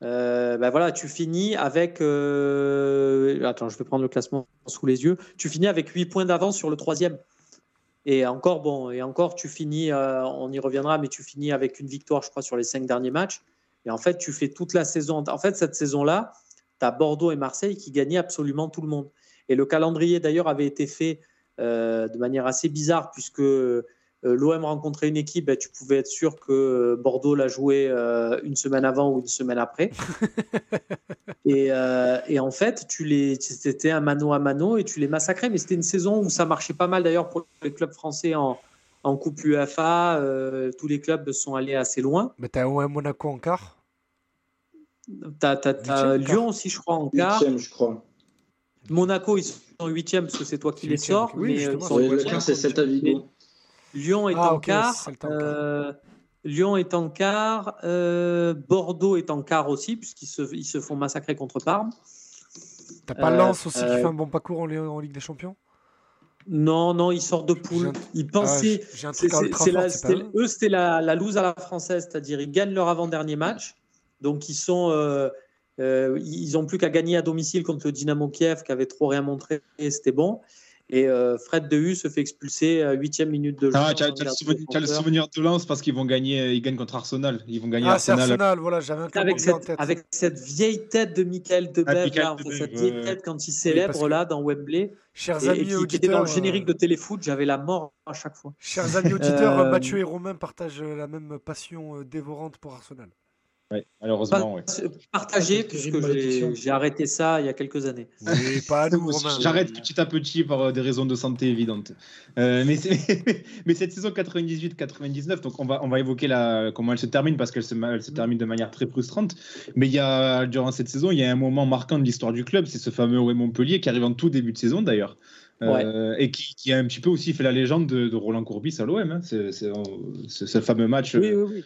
Ben voilà, tu finis avec. Euh, attends, je vais prendre le classement sous les yeux. Tu finis avec 8 points d'avance sur le troisième. Et encore, bon, et encore, tu finis, euh, on y reviendra, mais tu finis avec une victoire, je crois, sur les 5 derniers matchs. Et en fait, tu fais toute la saison. En fait, cette saison-là, tu as Bordeaux et Marseille qui gagnaient absolument tout le monde. Et le calendrier, d'ailleurs, avait été fait de manière assez bizarre, puisque l'OM rencontrait une équipe, ben, tu pouvais être sûr que euh, Bordeaux l'a joué euh, une semaine avant ou une semaine après. (laughs) et, en fait, tu les, c'était un mano à mano et tu les massacrais. Mais c'était une saison où ça marchait pas mal d'ailleurs pour les clubs français en, en Coupe UEFA. tous les clubs sont allés assez loin. Mais tu as OM Monaco en quart? Tu as, Lyon aussi, je crois, en quart. je crois. Monaco, ils sont huitième parce que c'est toi qui les sors. Oui, mais le quart, c'est Celta Vigo. Lyon est ah, en quart. Euh, Lyon est en quart. Euh, Bordeaux est en quart aussi, puisqu'ils se, ils se font massacrer contre Parme. T'as pas Lens aussi qui fait un bon parcours en, Ligue des Champions? Non, non, ils sortent de poule. Ils pensaient. eux, c'était la, la loose à la française, c'est-à-dire ils gagnent leur avant-dernier match. Donc ils sont. Euh, ils n'ont plus qu'à gagner à domicile contre le Dynamo Kiev qui avait trop rien montré et c'était bon. Et euh, Fred Dehu se fait expulser à 8 minute de jeu. Ah, tu as, le souvenir de Lens parce qu'ils vont gagner, ils gagnent contre Arsenal. Ils vont gagner ah, Arsenal. Arsenal, voilà, j'avais un avec cette, en tête. Avec cette vieille tête de Michael de ah, cette vieille tête quand il célèbre là dans Wembley. Chers et, amis et qui, qui était dans le générique euh, de téléfoot, j'avais la mort à chaque fois. Chers amis auditeurs, euh, Mathieu et Romain partagent la même passion dévorante pour Arsenal. Ouais, malheureusement, oui. Partagé, puisque j'ai arrêté ça il y a quelques années. pas (laughs) J'arrête petit à petit par euh, des raisons de santé évidentes. Euh, mais, (laughs) mais, cette saison 98-99, donc on va, on va évoquer la, comment elle se termine, parce qu'elle se, se, termine de manière très frustrante. Mais il y a, durant cette saison, il y a un moment marquant de l'histoire du club, c'est ce fameux OM Montpellier qui arrive en tout début de saison d'ailleurs. Euh, et qui, qui, a un petit peu aussi fait la légende de, Roland Courbis à l'OM. Hein. C'est ce fameux match. Oui, oui, oui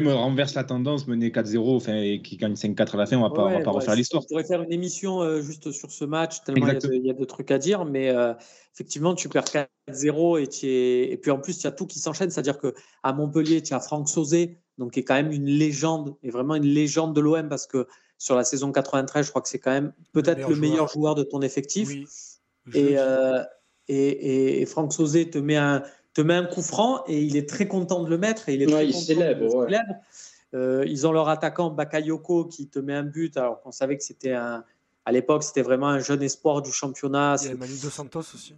me renverse la tendance, mener 4-0 enfin, et qui gagne 5-4 à la fin, on va pas, va pas refaire l'histoire. On pourrait faire une émission euh, juste sur ce match, tellement il y, a de trucs à dire, mais euh, effectivement, tu perds 4-0 et, et puis en plus, il y a tout qui s'enchaîne, c'est-à-dire qu'à Montpellier, tu as Franck Sauzé, donc qui est quand même une légende, et vraiment une légende de l'OM, parce que sur la saison 93, je crois que c'est quand même peut-être le meilleur joueur. de ton effectif. Euh, et, et, Franck Sauzé te met un te met un coup franc et il est très content de le mettre. Et il est très célèbre. Euh, ils ont leur attaquant Bakayoko qui te met un but alors qu'on savait que c'était un. À l'époque, c'était vraiment un jeune espoir du championnat. Il y a Manu Dos Santos aussi.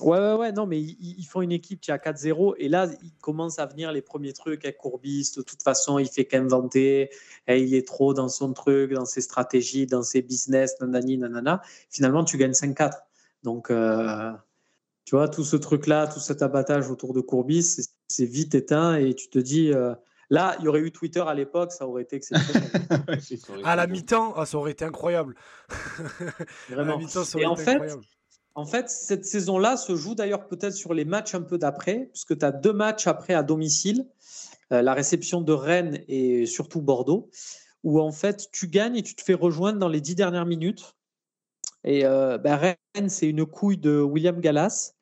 Ouais, ouais, ouais, non, mais ils, font une équipe qui a 4-0 et là, il commence à venir les premiers trucs avec Courbis. De toute façon, il fait qu'inventer. Et il est trop dans son truc, dans ses stratégies, dans ses business, nanani, nanana. Finalement, tu gagnes 5-4. Donc, euh, tu vois, tout ce truc-là, tout cet abattage autour de Courbis, c'est vite éteint et tu te dis. Euh, là, il y aurait eu Twitter à l'époque, ça aurait été exceptionnel. (laughs) à la mi-temps, ah, ça aurait été incroyable. (laughs) Vraiment. et en fait, en fait, cette saison-là se joue d'ailleurs peut-être sur les matchs un peu d'après, puisque tu as deux matchs après à domicile, euh, la réception de Rennes et surtout Bordeaux, où en fait tu gagnes et tu te fais rejoindre dans les dix dernières minutes. Et ben, Rennes, c'est une couille de William Gallas.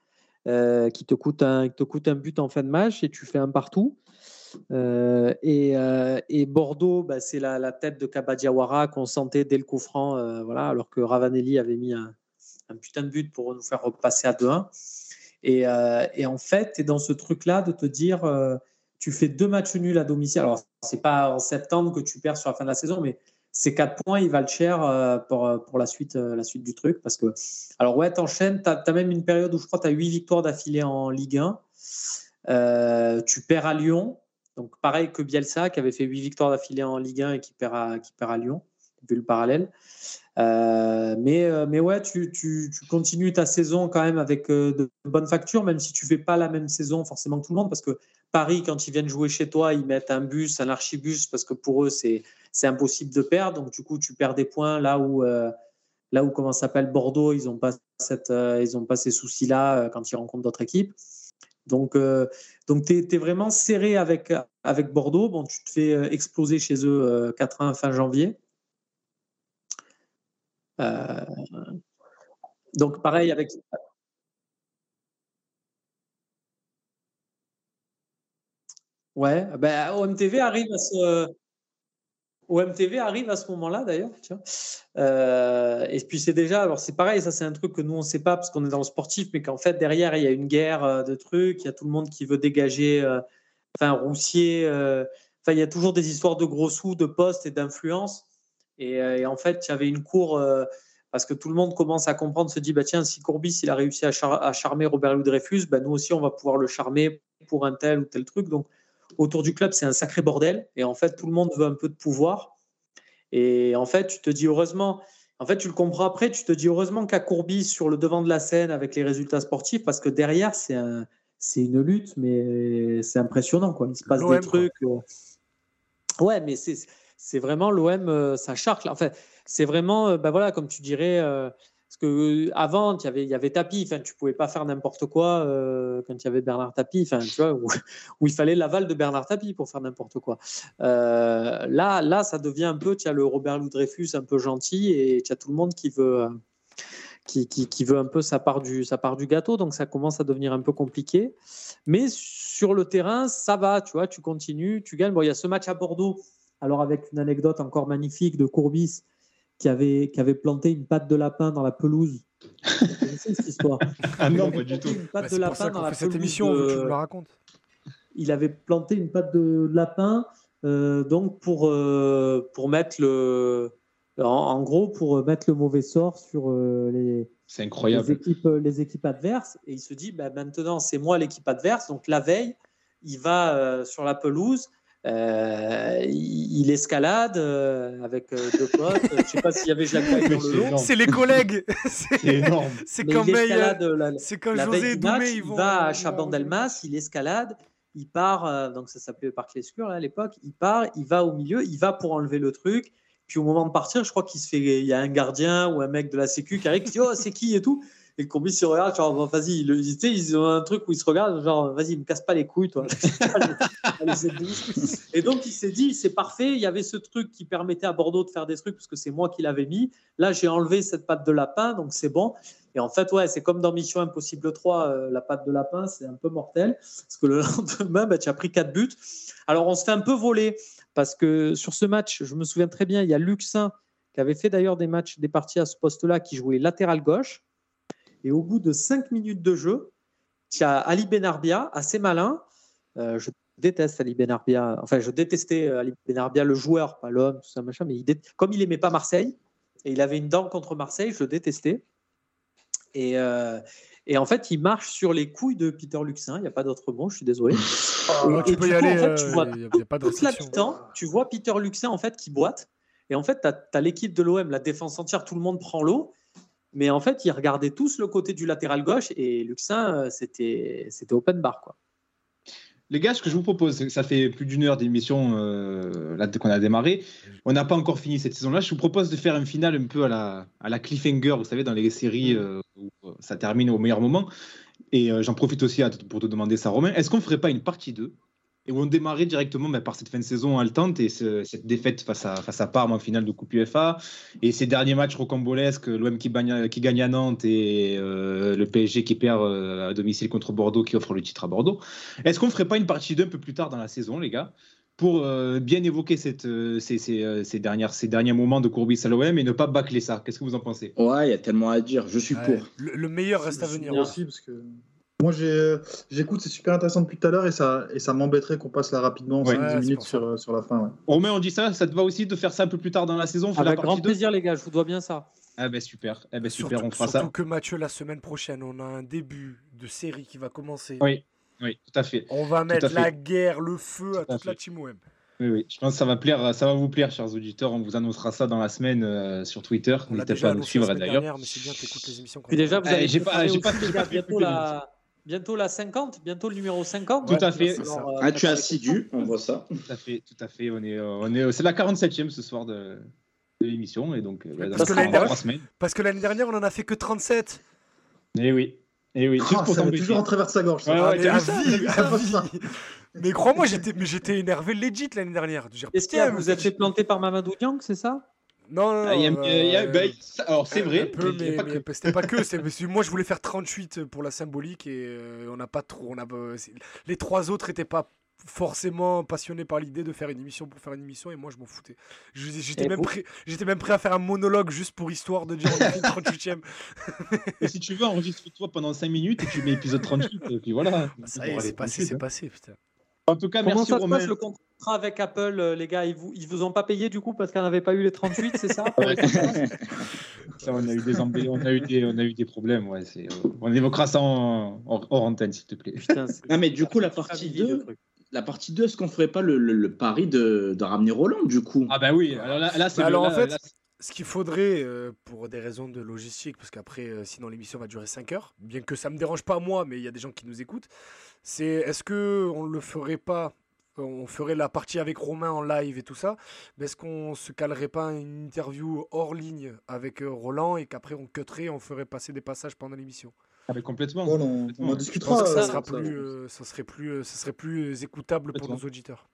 Qui te coûte, un, but en fin de match et tu fais un partout. Et, Bordeaux, bah, c'est la, tête de Kabadiawara qu'on sentait dès le coup franc, voilà, alors que Ravanelli avait mis un, putain de but pour nous faire repasser à 2-1. Et, et, en fait, tu es dans ce truc-là de te dire, tu fais deux matchs nuls à domicile. Alors, c'est pas en septembre que tu perds sur la fin de la saison, mais ces quatre points, ils valent cher euh, pour, euh, pour la, suite, euh, la suite du truc. Parce que, alors, ouais, t'enchaînes. Tu as, même une période où je crois que tu as huit victoires d'affilée en Ligue 1. tu perds à Lyon. Donc, pareil que Bielsa, qui avait fait huit victoires d'affilée en Ligue 1 et qui perd à, qui perd à Lyon. vu le parallèle. Mais, mais ouais, tu, tu, tu, continues ta saison quand même avec de bonnes factures, même si tu fais pas la même saison forcément que tout le monde, parce que Paris, quand ils viennent jouer chez toi, ils mettent un bus, un archibus, parce que pour eux, c'est impossible de perdre. Donc, du coup, tu perds des points là où, là où comment s'appelle Bordeaux, ils n'ont pas, ont pas ces soucis-là quand ils rencontrent d'autres équipes. Donc, donc tu es, vraiment serré avec, avec Bordeaux. Bon, tu te fais exploser chez eux 4 fin janvier. Euh, donc pareil avec Ouais, ben, OMTV arrive à ce OMTV arrive à ce moment-là d'ailleurs. Euh, et puis c'est déjà, alors c'est pareil, ça c'est un truc que nous on ne sait pas parce qu'on est dans le sportif, mais qu'en fait derrière il y a une guerre euh, de trucs, il y a tout le monde qui veut dégager, enfin Roussier, enfin il y a toujours des histoires de gros sous, de postes et d'influence. Euh, et, en fait, il y avait une cour euh, parce que tout le monde commence à comprendre, se dit bah tiens, si Courbis il a réussi à, charmer Robert Louis Dreyfus, bah, nous aussi on va pouvoir le charmer pour un tel ou tel truc. Donc autour du club, c'est un sacré bordel. Et en fait, tout le monde veut un peu de pouvoir. Et en fait, tu te dis heureusement. En fait, tu le comprends après, tu te dis heureusement qu'à Courbis sur le devant de la scène avec les résultats sportifs, parce que derrière, c'est un, c'est une lutte, mais c'est impressionnant. Quoi. Il se passe des trucs. Euh, ouais, mais c'est, vraiment l'OM, euh, sa charte. En fait, c'est vraiment, ben voilà, comme tu dirais, euh, parce que avant, il y avait, Tapi, enfin, tu pouvais pas faire n'importe quoi quand il y avait Bernard Tapi, (laughs) où, il fallait l'aval de Bernard Tapi pour faire n'importe quoi. là, là, ça devient un peu, tu as le Robert Louis Dreyfus un peu gentil et tu as tout le monde qui veut. Veut un peu sa part, du, gâteau, donc ça commence à devenir un peu compliqué. Mais sur le terrain, ça va, tu tu continues, tu gagnes. Bon, il y a ce match à Bordeaux alors avec une anecdote encore magnifique de Courbis qui avait, qui avait planté une patte de lapin dans la pelouse. Vous connaissez cette histoire (laughs) Ah non, pas du tout. Une patte bah, de lapin dans la cette émission, tu me la racontes. Il avait planté une patte de lapin euh, donc pour, euh, pour mettre le. En, gros, pour mettre le mauvais sort sur euh, les, incroyable. les, équipes, les équipes adverses. Et il se dit bah, maintenant, c'est moi l'équipe adverse. Donc la veille, il va sur la pelouse euh, il escalade euh, avec euh, deux potes. Je sais pas s'il y avait Jacques dans le. C'est les collègues. (laughs) C'est énorme. C'est quand, c'est quand José Doumé, il va à Chabandelmas, il escalade, il part, donc ça s'appelait le parc Lescure à l'époque, il part, il va au milieu, il va pour enlever le truc. Puis au moment de partir, je crois qu'il se fait, il y a un gardien ou un mec de la sécu qui arrive qui dit oh c'est qui et tout? Et Courbis se regarde, genre, vas-y, ils ont un truc où ils se regardent, genre, vas-y, me casse pas les couilles, toi. (laughs) et donc, il s'est dit, c'est parfait, il y avait ce truc qui permettait à Bordeaux de faire des trucs, parce que c'est moi qui l'avais mis. Là, j'ai enlevé cette patte de lapin, donc c'est bon. Et en fait, ouais, c'est comme dans Mission Impossible 3, euh, la patte de lapin, c'est un peu mortel, parce que le (laughs) lendemain, bah, tu as pris 4 buts. Alors, on se fait un peu voler, parce que sur ce match, je me souviens très bien, il y a Luxin, qui avait fait d'ailleurs des matchs, des parties à ce poste-là, qui jouait latéral gauche. Et au bout de 5 minutes de jeu, tu as Ali Benarbia, assez malin. Euh, je déteste Ali Benarbia. Enfin, je détestais euh, Ali Benarbia, le joueur, pas l'homme, tout ça, machin. Mais il comme il n'aimait pas Marseille, et il avait une dent contre Marseille, je le détestais. Et, euh, et en fait, il marche sur les couilles de Peter Luxin. Il n'y a pas d'autre mot, je suis désolé. et, tu peux y aller. Fait, tu vois tu vois Peter Luxin en fait qui boite. Et en fait, tu as, as l'équipe de l'OM, la défense entière, tout le monde prend l'eau. Mais en fait, ils regardaient tous le côté du latéral gauche et Luxin, euh, c'était open bar. Quoi. Les gars, ce que je vous propose, ça fait plus d'une heure d'émission euh, qu'on a démarré. On n'a pas encore fini cette saison-là. Je vous propose de faire un final un peu à la, à la cliffhanger, vous savez, dans les séries euh, où ça termine au meilleur moment. Et j'en profite aussi pour te demander ça, Romain. Est-ce qu'on ne ferait pas une partie 2 et où on démarrait directement bah, par cette fin de saison haletante et cette défaite face à, face à Parme en finale de Coupe UEFA et ces derniers matchs rocambolesques, l'OM qui, qui, gagne à Nantes et euh, le PSG qui perd euh, à domicile contre Bordeaux qui offre le titre à Bordeaux. Est-ce qu'on ne ferait pas une partie 2 un peu plus tard dans la saison, les gars pour euh, bien évoquer cette, ces, ces, ces, dernières, ces derniers moments de Courbis à l'OM et ne pas bâcler ça? Qu'est-ce que vous en pensez? Ouais, il y a tellement à dire. Je suis pour. Le, meilleur reste à venir. Aussi, parce que moi, j'écoute, c'est super intéressant depuis tout à l'heure et ça, et ça m'embêterait qu'on passe là rapidement, 5 minutes sur, sur, la fin. Ouais. Romain, on dit ça, ça te va aussi de faire ça un peu plus tard dans la saison Avec grand plaisir, les gars, je vous dois bien ça. Ah ben super, eh ben super surtout, on fera surtout que Mathieu, la semaine prochaine, on a un début de série qui va commencer. Oui, oui, tout à fait. On va mettre la guerre, le feu à, toute la team OM. Oui, oui, je pense que ça va, plaire, ça va vous plaire, chers auditeurs. On vous annoncera ça dans la semaine euh, sur Twitter. L'a N'hésitez pas à nous la suivre d'ailleurs. mais c'est bien, t'écoutes les émissions. quand Puis même. déjà, vous Euh, avez j'ai pas- pas- bientôt la... bientôt la 50, bientôt le numéro 50. Tout à fait. Alors, euh, Ah, tu es assidu, on voit ça. Tout à fait, tout à fait. On est, euh, on est, c'est la 47e ce soir de, de l'émission. Et donc, euh, bah, Parce que dernière-. Parce que l'année dernière, on en a fait que 37. Eh oui. Eh oui. Juste pour ça toujours en travers de sa gorge. ça. Ouais, Ah, ouais, mais ça, vie, ça vie. Mais crois-moi, j'étais, mais j'étais énervé legit l'année dernière. Est-ce qu'il y a- putain, vous êtes fait planter par Mamadou Niang, c'est ça? Non, non, non. Ah, a- euh, bah, alors, c'est vrai. peu, mais mais, mais c'était pas que. c'est- (laughs) moi, je voulais faire 38 pour la symbolique et euh, on n'a pas trop. On a, euh, les trois autres étaient pas forcément passionnés par l'idée de faire une émission pour faire une émission et moi je m'en foutais. J'étais même, prêt, j'étais même prêt à faire un monologue juste pour histoire de dire on a fait le 38e. Et si tu veux, enregistre-toi pendant 5 minutes et tu mets épisode 38. et puis voilà. Bah, ça y est, c'est passé, 38, c'est hein. passé, putain. En tout cas, Comment merci ça se Romain. passe le contrat avec Apple, euh, les gars? Ils vous, ils vous ont pas payé du coup parce qu'on n'avait pas eu les 38, c'est (laughs) ça? On a eu des on a eu des, on a eu des problèmes. Ouais, c'est, euh, on évoquera ça en, en- hors antenne, s'il te plaît. Putain, Ah, mais du coup, la partie familier, le 2, truc. la partie 2, est-ce qu'on ferait pas le, le- le pari de, de ramener Roland, du coup? Ah bah oui. Alors là, là, c'est Bah alors, là- en fait, là, Ce qu'il faudrait, euh, pour des raisons de logistique, parce qu'après, euh, sinon l'émission va durer 5 heures, bien que ça me dérange pas moi, mais il y a des gens qui nous écoutent, c'est est-ce que on le ferait pas, euh, on ferait la partie avec Romain en live et tout ça, mais est-ce qu'on se calerait pas une interview hors ligne avec euh, Roland et qu'après on cutterait, on ferait passer des passages pendant l'émission? Ah, mais complètement. Bon, on, on en Je pense discutera. que ça euh, sera ça. plus, euh, ça serait plus, ça serait plus écoutable pour Complètement. nos auditeurs.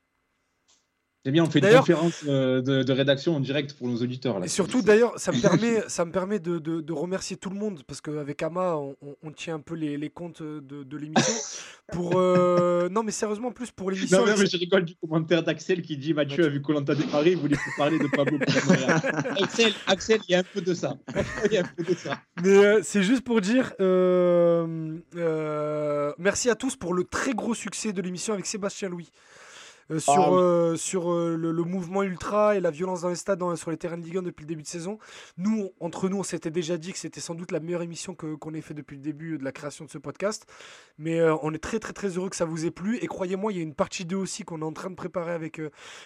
C'est bien, on fait une conférence euh, de, de rédaction en direct pour nos auditeurs. Là. Et surtout, d'ailleurs, ça me permet, (laughs) ça me permet de, de- de remercier tout le monde parce qu'avec Ama, on, tient un peu les, les comptes de, de l'émission. (laughs) Pour euh, non, mais sérieusement, plus pour l'émission. Non, non, mais je rigole du commentaire d'Axel qui dit Mathieu a vu Colanta il voulait plus parler de Pablo. (laughs) Axel, Axel, il y a un peu de ça. Il y a un peu de ça. Mais euh, c'est juste pour dire euh, euh, merci à tous pour le très gros succès de l'émission avec Sébastien Louis. Euh, sur Ah oui. euh, sur euh, le, le mouvement ultra et la violence dans les stades, dans- sur les terrains de Ligue 1 depuis le début de saison. Nous, on- entre nous, on s'était déjà dit que c'était sans doute la meilleure émission que- qu'on ait fait depuis le début de la création de ce podcast. Mais on est très très très heureux que ça vous ait plu. Et croyez-moi, il y a une partie 2 aussi qu'on est en train de préparer avec,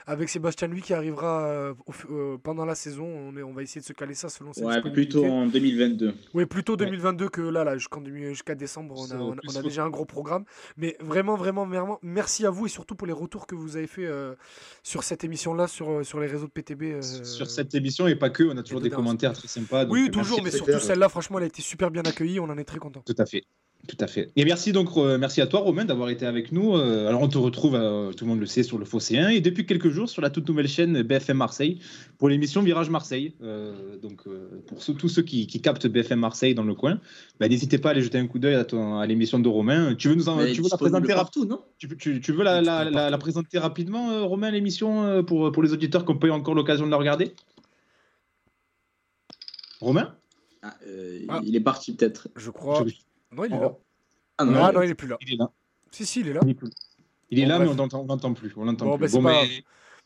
avec Sébastien Louis qui arrivera au pendant la saison. On, est, on va essayer de se caler ça selon ses Ouais, plutôt en 2022. Oui, plutôt 2022 que là, là jusqu'à décembre, on a, on a- on déjà un gros programme. Mais vraiment, vraiment, vraiment, merci à vous et surtout pour les retours que vous avez fait euh, sur cette émission-là, sur, euh, sur les réseaux de PTB. euh, Sur cette émission et pas que, on a toujours des commentaires très sympas. donc, Oui, toujours, mais surtout celle-là, franchement, elle a été super bien accueillie. On en est très content. Tout à fait. Tout à fait. Et merci donc, euh, merci à toi Romain d'avoir été avec nous. Euh, alors on te retrouve, euh, tout le monde le sait, sur le Phocéen et depuis quelques jours sur la toute nouvelle chaîne BFM Marseille pour l'émission Virage Marseille. Euh, donc euh, pour ceux- tous ceux qui, qui captent BFM Marseille dans le coin, bah, n'hésitez pas à aller jeter un coup d'œil à, l'émission de Romain. Tu veux nous en, tu veux la présenter rap- partout, non? Tu, tu- tu veux la, présenter rapidement, euh, Romain, l'émission euh, pour, pour les auditeurs qui n'ont pas eu encore l'occasion de la regarder? Romain? Ah, euh, Ah. Il est parti peut-être. Je crois. Je- Non, il est là. Oh, Ah Ah non, non, il est plus là. Il est là. Si, si, il est là. Il est, plus- il est Bon, là, bref. mais on l'entend on l'entend plus. On l'entend Bon, plus. bah, c'est pas grave.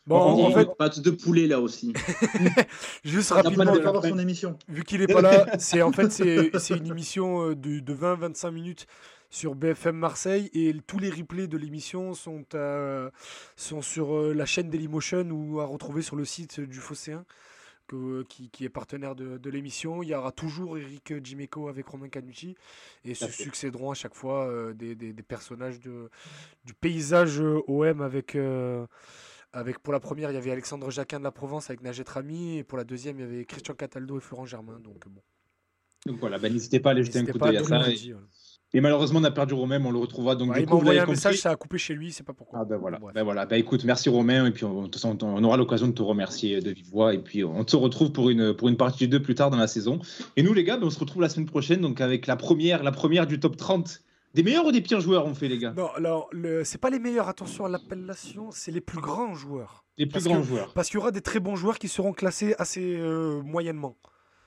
Bon, On- en fait, Pâte de poulet là aussi. (laughs) juste rapidement, pas son émission. vu qu'il est pas là, (laughs) c'est en fait c'est c'est une émission euh, de, de 20-25 minutes sur BFM Marseille et tous les replays de l'émission sont à- sont sur euh, la chaîne Dailymotion ou à retrouver sur le site du Phocéen que- qui, qui est partenaire de, de l'émission. Il y aura toujours Eric Jiméco avec Romain Canucci et se succéderont à chaque fois euh, des, des- des personnages de, du paysage euh, OM avec euh, avec pour la première, il y avait Alexandre Jacquin de la Provence avec Najet Rami et pour la deuxième, il y avait Christian Cataldo et Florent Germain. Donc bon. Donc voilà, bah, n'hésitez pas à aller jeter un coup d'œil à ça. Et, voilà. Et malheureusement, on a perdu Romain, mais on le retrouvera. Donc Ouais, du il m'a coup, vous un compris. message, ça a coupé chez lui, c'est pas pourquoi. Ah ben voilà, Bref. ben voilà. Ben écoute, merci Romain, et puis on, aura l'occasion de te remercier de vive voix, et puis on se retrouve pour une, pour une partie 2 plus tard dans la saison. Et nous les gars, ben, on se retrouve la semaine prochaine, donc avec la première, la première du top 30. Des meilleurs ou des pires joueurs on fait les gars? Non, alors, le... c'est pas les meilleurs, attention à l'appellation, c'est les plus grands joueurs. Les plus parce grands que- joueurs. Parce qu'il y aura des très bons joueurs qui seront classés assez euh, moyennement.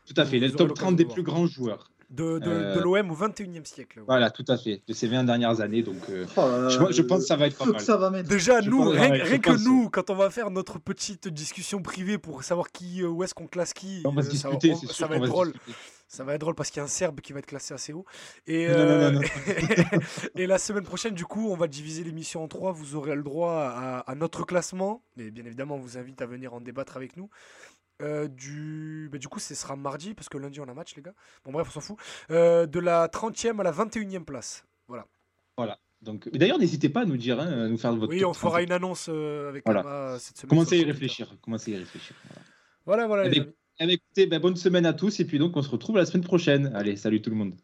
Tout à fait, le top l'occasion 30 de des plus grands joueurs. De, de, Euh, de l'OM au 21e siècle. Voilà, tout à fait, de ces 20 dernières années. Donc euh, Oh là là, je, pense que ça va être pas feu mal. que ça va mettre. Déjà, Je nous, pense- rien, que pense. nous, quand on va faire notre petite discussion privée pour savoir qui, euh, où est-ce qu'on classe qui, On va se ça, discuter, on- c'est ça sûr va être va se drôle. discuter. Ça va être drôle parce qu'il y a un Serbe qui va être classé assez haut. Et, Non, non, non, non. (laughs) et la semaine prochaine, du coup, on va diviser l'émission en trois. Vous aurez le droit à, à notre classement. Mais bien évidemment, on vous invite à venir en débattre avec nous. Euh, du... bah, du coup, ce sera mardi parce que lundi, on a match, les gars. Bon, bref, on s'en fout. Euh, de la 30e à la 21e place. Voilà. Donc, mais d'ailleurs, n'hésitez pas à nous dire, hein, à nous faire votre Oui, on fera 30. une annonce euh, avec Voilà. Cette semaine. Commencez à y réfléchir. Commencez à y réfléchir. Voilà. Voilà, voilà, Eh les bien, amis. Eh bien, écoutez, ben, bonne semaine à tous et puis donc on se retrouve la semaine prochaine. Allez, salut tout le monde.